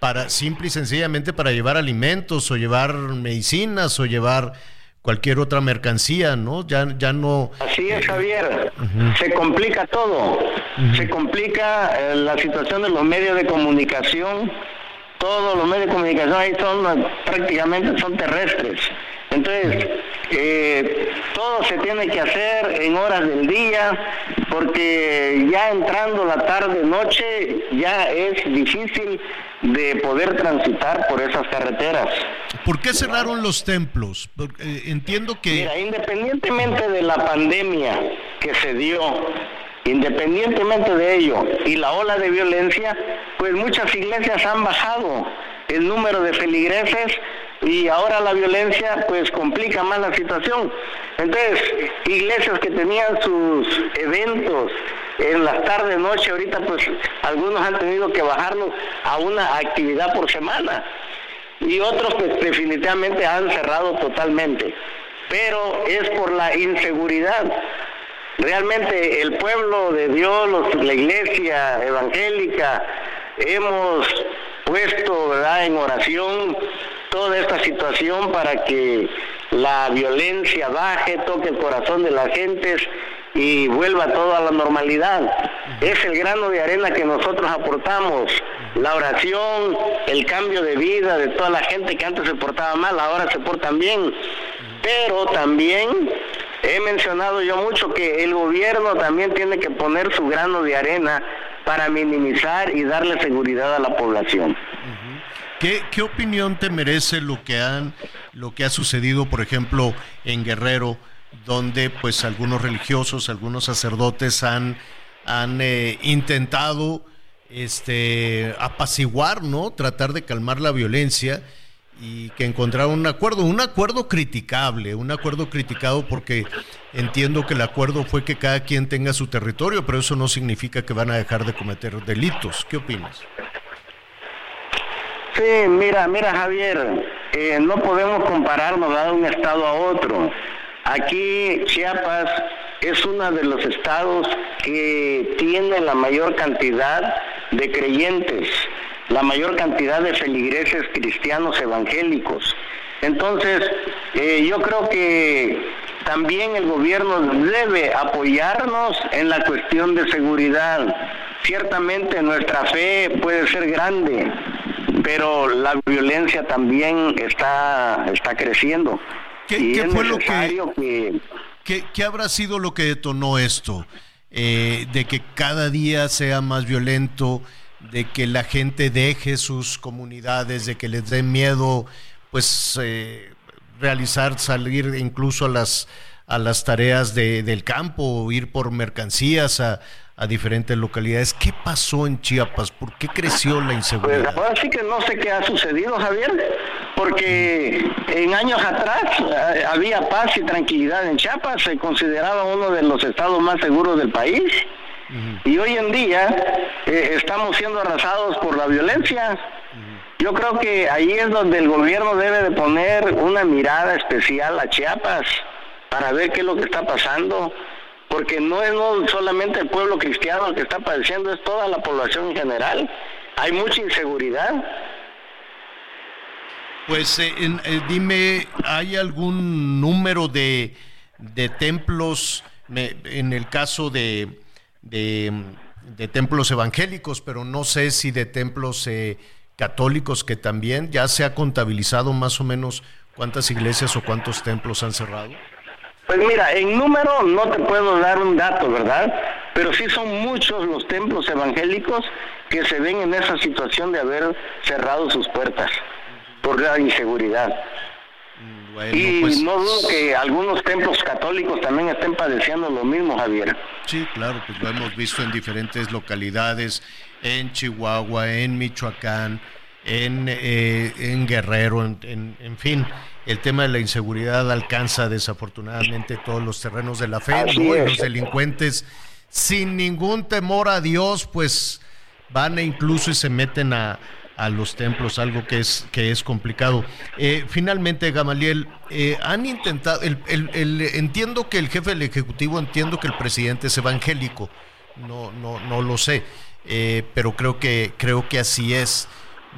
para simple y sencillamente para llevar alimentos o llevar medicinas o llevar cualquier otra mercancía, ¿no? Ya, ya no... Así es, Javier. Se complica todo. Se complica eh, la situación de los medios de comunicación. Todos los medios de comunicación ahí son prácticamente son terrestres. Entonces, eh, todo se tiene que hacer en horas del día, porque ya entrando la tarde, noche, ya es difícil de poder transitar por esas carreteras. ¿Por qué cerraron los templos? Eh, entiendo que... Mira, independientemente de la pandemia que se dio, independientemente de ello y la ola de violencia, pues muchas iglesias han bajado el número de feligreses y ahora la violencia pues complica más la situación. Entonces, iglesias que tenían sus eventos en las tardes, noche, ahorita pues algunos han tenido que bajarlos a una actividad por semana y otros pues definitivamente han cerrado totalmente. Pero es por la inseguridad. Realmente el pueblo de Dios, la iglesia evangélica, hemos puesto ¿verdad? en oración toda esta situación para que la violencia baje, toque el corazón de las gentes y vuelva todo a la normalidad. Es el grano de arena que nosotros aportamos, la oración, el cambio de vida de toda la gente que antes se portaba mal, ahora se portan bien. Pero también he mencionado yo mucho que el gobierno también tiene que poner su grano de arena para minimizar y darle seguridad a la población. ¿Qué, ¿Qué, opinión te merece lo que han lo que ha sucedido, por ejemplo, en Guerrero, donde pues algunos religiosos, algunos sacerdotes han han eh, intentado este apaciguar, ¿no? Tratar de calmar la violencia y que encontraron un acuerdo, un acuerdo criticable, un acuerdo criticado porque entiendo que el acuerdo fue que cada quien tenga su territorio, pero eso no significa que van a dejar de cometer delitos. ¿Qué opinas? Sí, mira, mira Javier, eh, no podemos compararnos de un estado a otro. Aquí Chiapas es uno de los estados que tiene la mayor cantidad de creyentes, la mayor cantidad de feligreses cristianos evangélicos. Entonces, eh, yo creo que también el gobierno debe apoyarnos en la cuestión de seguridad. Ciertamente nuestra fe puede ser grande, pero la violencia también está, está creciendo. ¿Qué, fue lo que, ¿qué, habrá sido lo que detonó esto? Eh, de que cada día sea más violento, de que la gente deje sus comunidades, de que les dé miedo, pues eh, realizar, salir incluso a las a las tareas de, del campo, ir por mercancías a, a diferentes localidades. ¿Qué pasó en Chiapas? ¿Por qué creció la inseguridad? Pues ahora sí que no sé qué ha sucedido, Javier, porque en años atrás eh, había paz y tranquilidad en Chiapas, se consideraba uno de los estados más seguros del país. Y hoy en día eh, estamos siendo arrasados por la violencia. Yo creo que ahí es donde el gobierno debe de poner una mirada especial a Chiapas para ver qué es lo que está pasando, porque no es solamente el pueblo cristiano el que está padeciendo, es toda la población en general. Hay mucha inseguridad. Pues eh, eh, dime, ¿hay algún número de, de templos, en el caso de, de, templos evangélicos, pero no sé si de templos eh, católicos que también ya se ha contabilizado más o menos cuántas iglesias o cuántos templos han cerrado? Pues mira, en número no te puedo dar un dato, ¿verdad? Pero sí son muchos los templos evangélicos que se ven en esa situación de haber cerrado sus puertas por la inseguridad. Y pues no dudo que algunos templos católicos también estén padeciendo lo mismo, Javier. Sí, claro, pues lo hemos visto en diferentes localidades, en Chihuahua, en Michoacán, en, eh, en Guerrero, en, en, fin. El tema de la inseguridad alcanza desafortunadamente todos los terrenos de la fe. Los delincuentes, sin ningún temor a Dios, pues van e incluso y se meten a, a los templos, algo que es, que es complicado. Eh, finalmente, Gamaliel, eh, han intentado, el, el, entiendo que el jefe del Ejecutivo, entiendo que el presidente es evangélico, no, no, no lo sé, eh, pero creo que, creo que así es.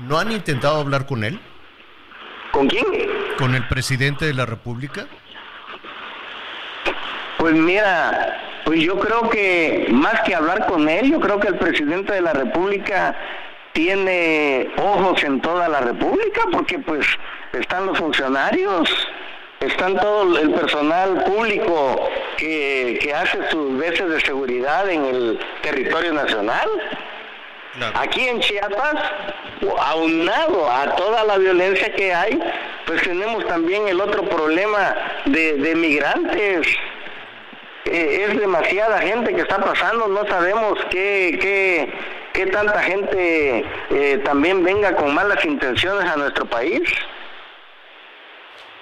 ¿No han intentado hablar con él? ¿Con quién? ¿Con el presidente de la República? Pues mira, pues yo creo que más que hablar con él, yo creo que el presidente de la República tiene ojos en toda la República porque pues están los funcionarios, están todo el personal público que, que hace sus veces de seguridad en el territorio nacional. Aquí en Chiapas, aunado a toda la violencia que hay, pues tenemos también el otro problema de, de migrantes. Eh, es demasiada gente que está pasando, no sabemos qué, qué, tanta gente eh, también venga con malas intenciones a nuestro país.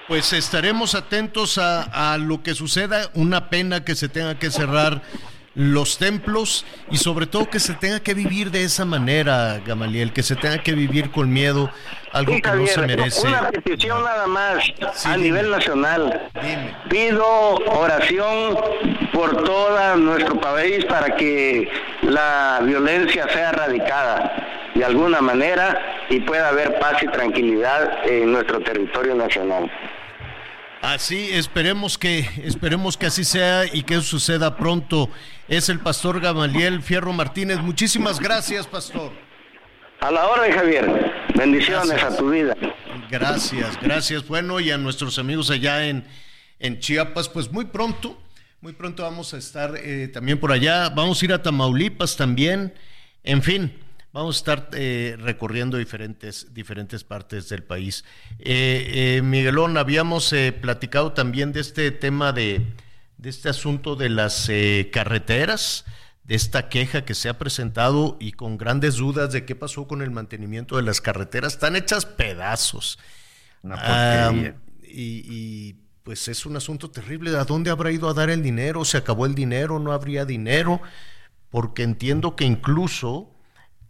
Pues estaremos atentos a lo que suceda. Una pena que se tenga que cerrar los templos y sobre todo que se tenga que vivir de esa manera, Gamaliel, que se tenga que vivir con miedo, algo que no se merece. Una petición nada más a nivel nacional. Pido oración por todo nuestro país para que la violencia sea erradicada de alguna manera y pueda haber paz y tranquilidad en nuestro territorio nacional. Así, esperemos que, esperemos que así sea y que suceda pronto. Es el pastor Gamaliel Fierro Martínez. Muchísimas gracias, pastor. A la hora, Javier. Bendiciones a tu vida. Gracias, gracias. Bueno, y a nuestros amigos allá en, en Chiapas, pues muy pronto, muy pronto vamos a estar eh, también por allá. Vamos a ir a Tamaulipas también. En fin, Vamos a estar eh, recorriendo diferentes, diferentes partes del país. Eh, eh, Miguelón, habíamos platicado también de este tema de, de este asunto de las carreteras, de esta queja que se ha presentado y con grandes dudas de qué pasó con el mantenimiento de las carreteras. Están hechas pedazos. y, y pues es un asunto terrible. ¿A dónde habrá ido a dar el dinero? ¿Se acabó el dinero? ¿No habría dinero? Porque entiendo que incluso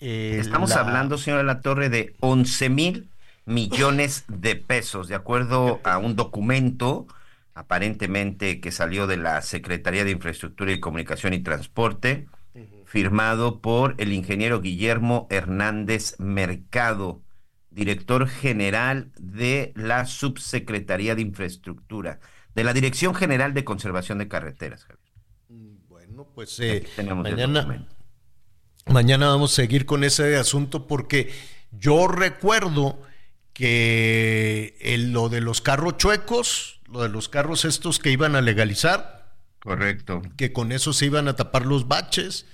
eh, Estamos hablando, señora La Torre, de 11 mil millones de pesos, de acuerdo a un documento aparentemente que salió de la Secretaría de Infraestructura y Comunicación y Transporte, firmado por el ingeniero Guillermo Hernández Mercado, director general de la Subsecretaría de Infraestructura, de la Dirección General de Conservación de Carreteras. Bueno, pues eh, mañana, Mañana vamos a seguir con ese asunto porque yo recuerdo que lo de los carros chuecos, lo de los carros estos que iban a legalizar. Correcto. Que con eso se iban a tapar los baches.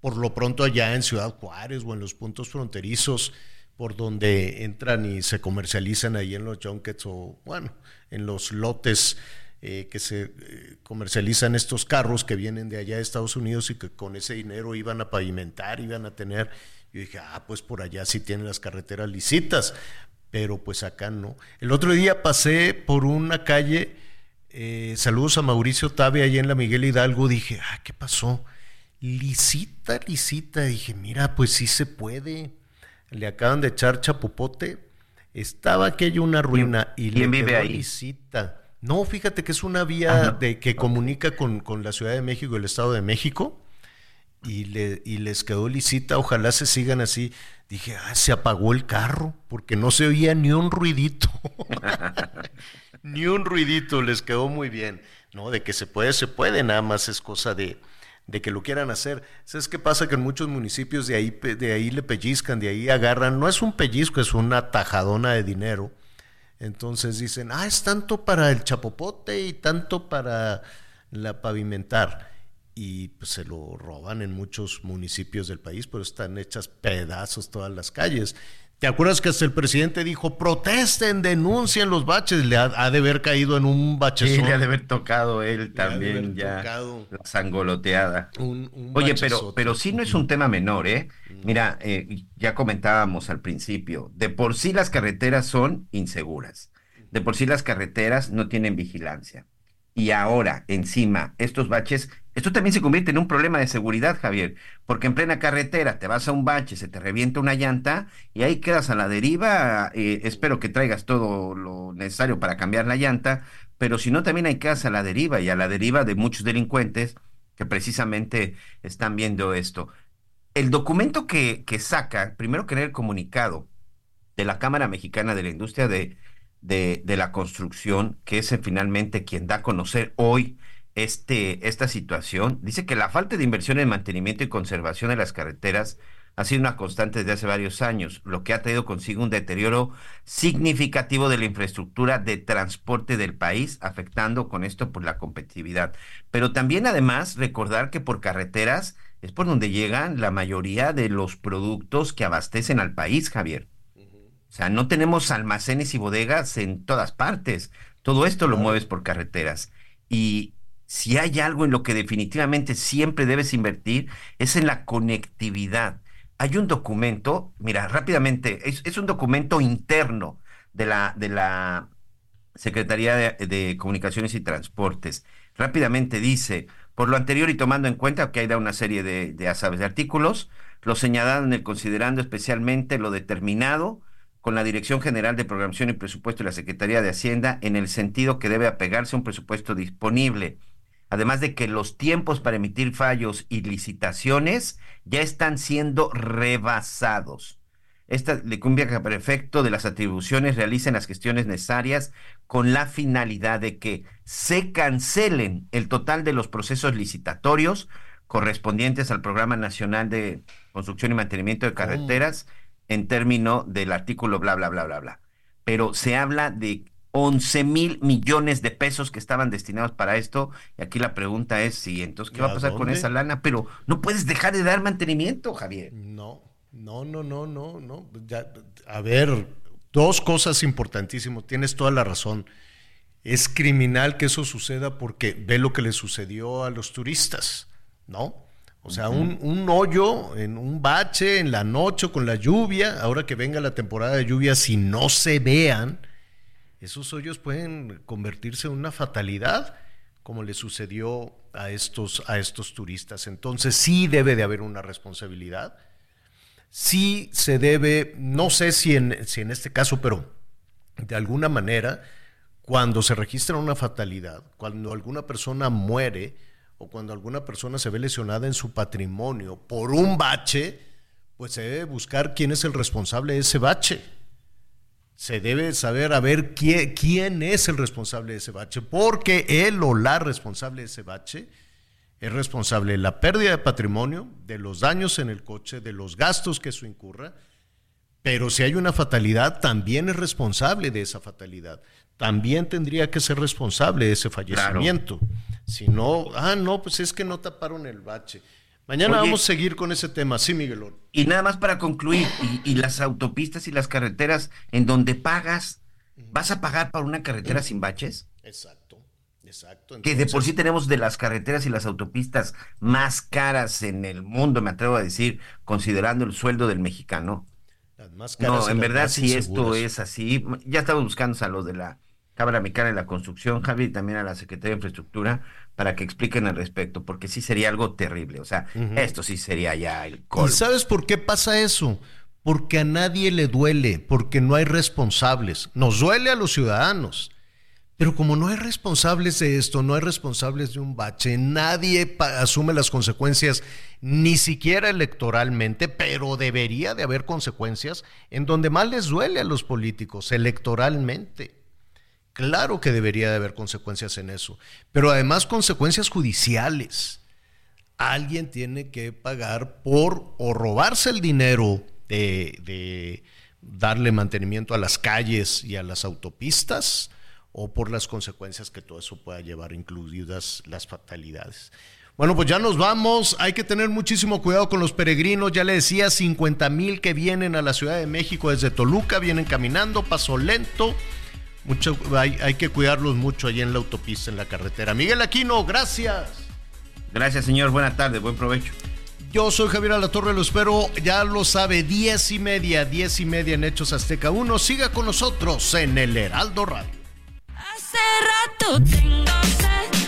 Por lo pronto allá en Ciudad Juárez o en los puntos fronterizos por donde entran y se comercializan ahí en los junkets o, bueno, en los lotes eh, que se eh, comercializan estos carros que vienen de allá de Estados Unidos y que con ese dinero iban a pavimentar, iban a tener, yo dije, ah, pues por allá sí tienen las carreteras licitas, pero pues acá no. El otro día pasé por una calle, eh, saludos a Mauricio Tabe ahí en la Miguel Hidalgo, dije, ah, ¿qué pasó? Lisita, lisita, dije, mira, pues sí se puede. Le acaban de echar chapopote, estaba aquello una ruina y le vive ahí? lisita. No, fíjate que es una vía de que comunica con, con la Ciudad de México y el Estado de México y, le, y les quedó lisita, ojalá se sigan así. Dije, ah, se apagó el carro, porque no se oía ni un ruidito. *laughs* ni un ruidito, les quedó muy bien. No, de que se puede, se puede, nada más es cosa de, de que lo quieran hacer. ¿Sabes qué pasa? Que en muchos municipios de ahí, de ahí le pellizcan, de ahí agarran, no es un pellizco, es una tajadona de dinero. Entonces dicen, ah, es tanto para el chapopote y tanto para la pavimentar. Y pues, se lo roban en muchos municipios del país, pero están hechas pedazos todas las calles. ¿Te acuerdas que hasta el presidente dijo, protesten, denuncien los baches? Le ha, ha de haber caído en un bache. Sí, le ha de haber tocado él Le también ya la sangoloteada. Un- un Oye, pero, pero sí no es un tema menor, ¿eh? Mira, eh, ya comentábamos al principio, de por sí las carreteras son inseguras, de por sí las carreteras no tienen vigilancia. Y ahora, encima, estos baches, esto también se convierte en un problema de seguridad, Javier, porque en plena carretera te vas a un bache, se te revienta una llanta y ahí quedas a la deriva. eh, espero que traigas todo lo necesario para cambiar la llanta, pero si no, también hay quedas a la deriva y a la deriva de muchos delincuentes que precisamente están viendo esto. El documento que, saca, primero que el comunicado de la Cámara Mexicana de la Industria de, de, de la Construcción, que es eh, finalmente quien da a conocer hoy este, esta situación, dice que la falta de inversión en mantenimiento y conservación de las carreteras ha sido una constante desde hace varios años, lo que ha traído consigo un deterioro significativo de la infraestructura de transporte del país, afectando con esto por la competitividad. Pero también además recordar que por carreteras es por donde llegan la mayoría de los productos que abastecen al país, Javier. O sea, no tenemos almacenes y bodegas en todas partes. Todo esto lo mueves por carreteras. Y si hay algo en lo que definitivamente siempre debes invertir, es en la conectividad. Hay un documento, mira, rápidamente, es, un documento interno de la, de la Secretaría de, Comunicaciones y Transportes. Rápidamente dice, por lo anterior y tomando en cuenta que hay da una serie de, de, sabes, de artículos, lo señalado en el considerando especialmente lo determinado con la Dirección General de Programación y Presupuesto de la Secretaría de Hacienda en el sentido que debe apegarse a un presupuesto disponible. Además de que los tiempos para emitir fallos y licitaciones ya están siendo rebasados. Esta le cumbia que por efecto de las atribuciones realicen las gestiones necesarias con la finalidad de que se cancelen el total de los procesos licitatorios correspondientes al Programa Nacional de Construcción y Mantenimiento de Carreteras en término del artículo bla, bla, bla, bla, bla. Pero se habla de 11 mil millones de pesos que estaban destinados para esto. Y aquí la pregunta es, sí, entonces, ¿qué va a pasar con esa lana? Pero no puedes dejar de dar mantenimiento, Javier. No, no, no, no, no, no. Ya, a ver, dos cosas importantísimas. Tienes toda la razón. Es criminal que eso suceda porque ve lo que le sucedió a los turistas, ¿no? O sea, un, un, hoyo en un bache en la noche con la lluvia, ahora que venga la temporada de lluvia, si no se vean, esos hoyos pueden convertirse en una fatalidad, como le sucedió a estos, a estos turistas. Entonces sí debe de haber una responsabilidad. Sí se debe, no sé si en, si en este caso, pero de alguna manera, cuando se registra una fatalidad, cuando alguna persona muere, o cuando alguna persona se ve lesionada en su patrimonio por un bache, pues se debe buscar quién es el responsable de ese bache. Se debe saber a ver quién, quién es el responsable de ese bache, porque él o la responsable de ese bache es responsable de la pérdida de patrimonio, de los daños en el coche, de los gastos que eso incurra, pero si hay una fatalidad, también es responsable de esa fatalidad. También tendría que ser responsable de ese fallecimiento. Claro. Si no, ah, no, pues es que no taparon el bache. Mañana Oye, vamos a seguir con ese tema, sí, Miguelón. Y nada más para concluir, y, y, las autopistas y las carreteras en donde pagas, ¿vas a pagar para una carretera sin baches? Exacto, exacto. Entonces, que de por sí tenemos de las carreteras y las autopistas más caras en el mundo, me atrevo a decir, considerando el sueldo del mexicano. no, en verdad, si esto es así, ya estamos buscando a los de la Cámara Mexicana de la Construcción, Javi, y también a la Secretaría de Infraestructura, para que expliquen al respecto, porque sí sería algo terrible. O sea, esto sí sería ya el ¿Y sabes por qué pasa eso? Porque a nadie le duele, porque no hay responsables. Nos duele a los ciudadanos. Pero como no hay responsables de esto, no hay responsables de un bache, nadie asume las consecuencias, ni siquiera electoralmente, pero debería de haber consecuencias en donde más les duele a los políticos, electoralmente. Claro que debería de haber consecuencias en eso, pero además consecuencias judiciales. Alguien tiene que pagar por o robarse el dinero de, darle mantenimiento a las calles y a las autopistas o por las consecuencias que todo eso pueda llevar, incluidas las fatalidades. Bueno, pues ya nos vamos. Hay que tener muchísimo cuidado con los peregrinos. Ya le decía, 50 mil que vienen a la Ciudad de México desde Toluca, vienen caminando, paso lento. Mucho, hay, hay que cuidarlos mucho allí en la autopista, en la carretera. Miguel Aquino, gracias. Gracias, señor. Buena tarde, buen provecho. Yo soy Javier Alatorre, lo espero, ya lo sabe, diez y media, diez y media en Hechos Azteca 1. Siga con nosotros en el Heraldo Radio. Hace rato tengo sed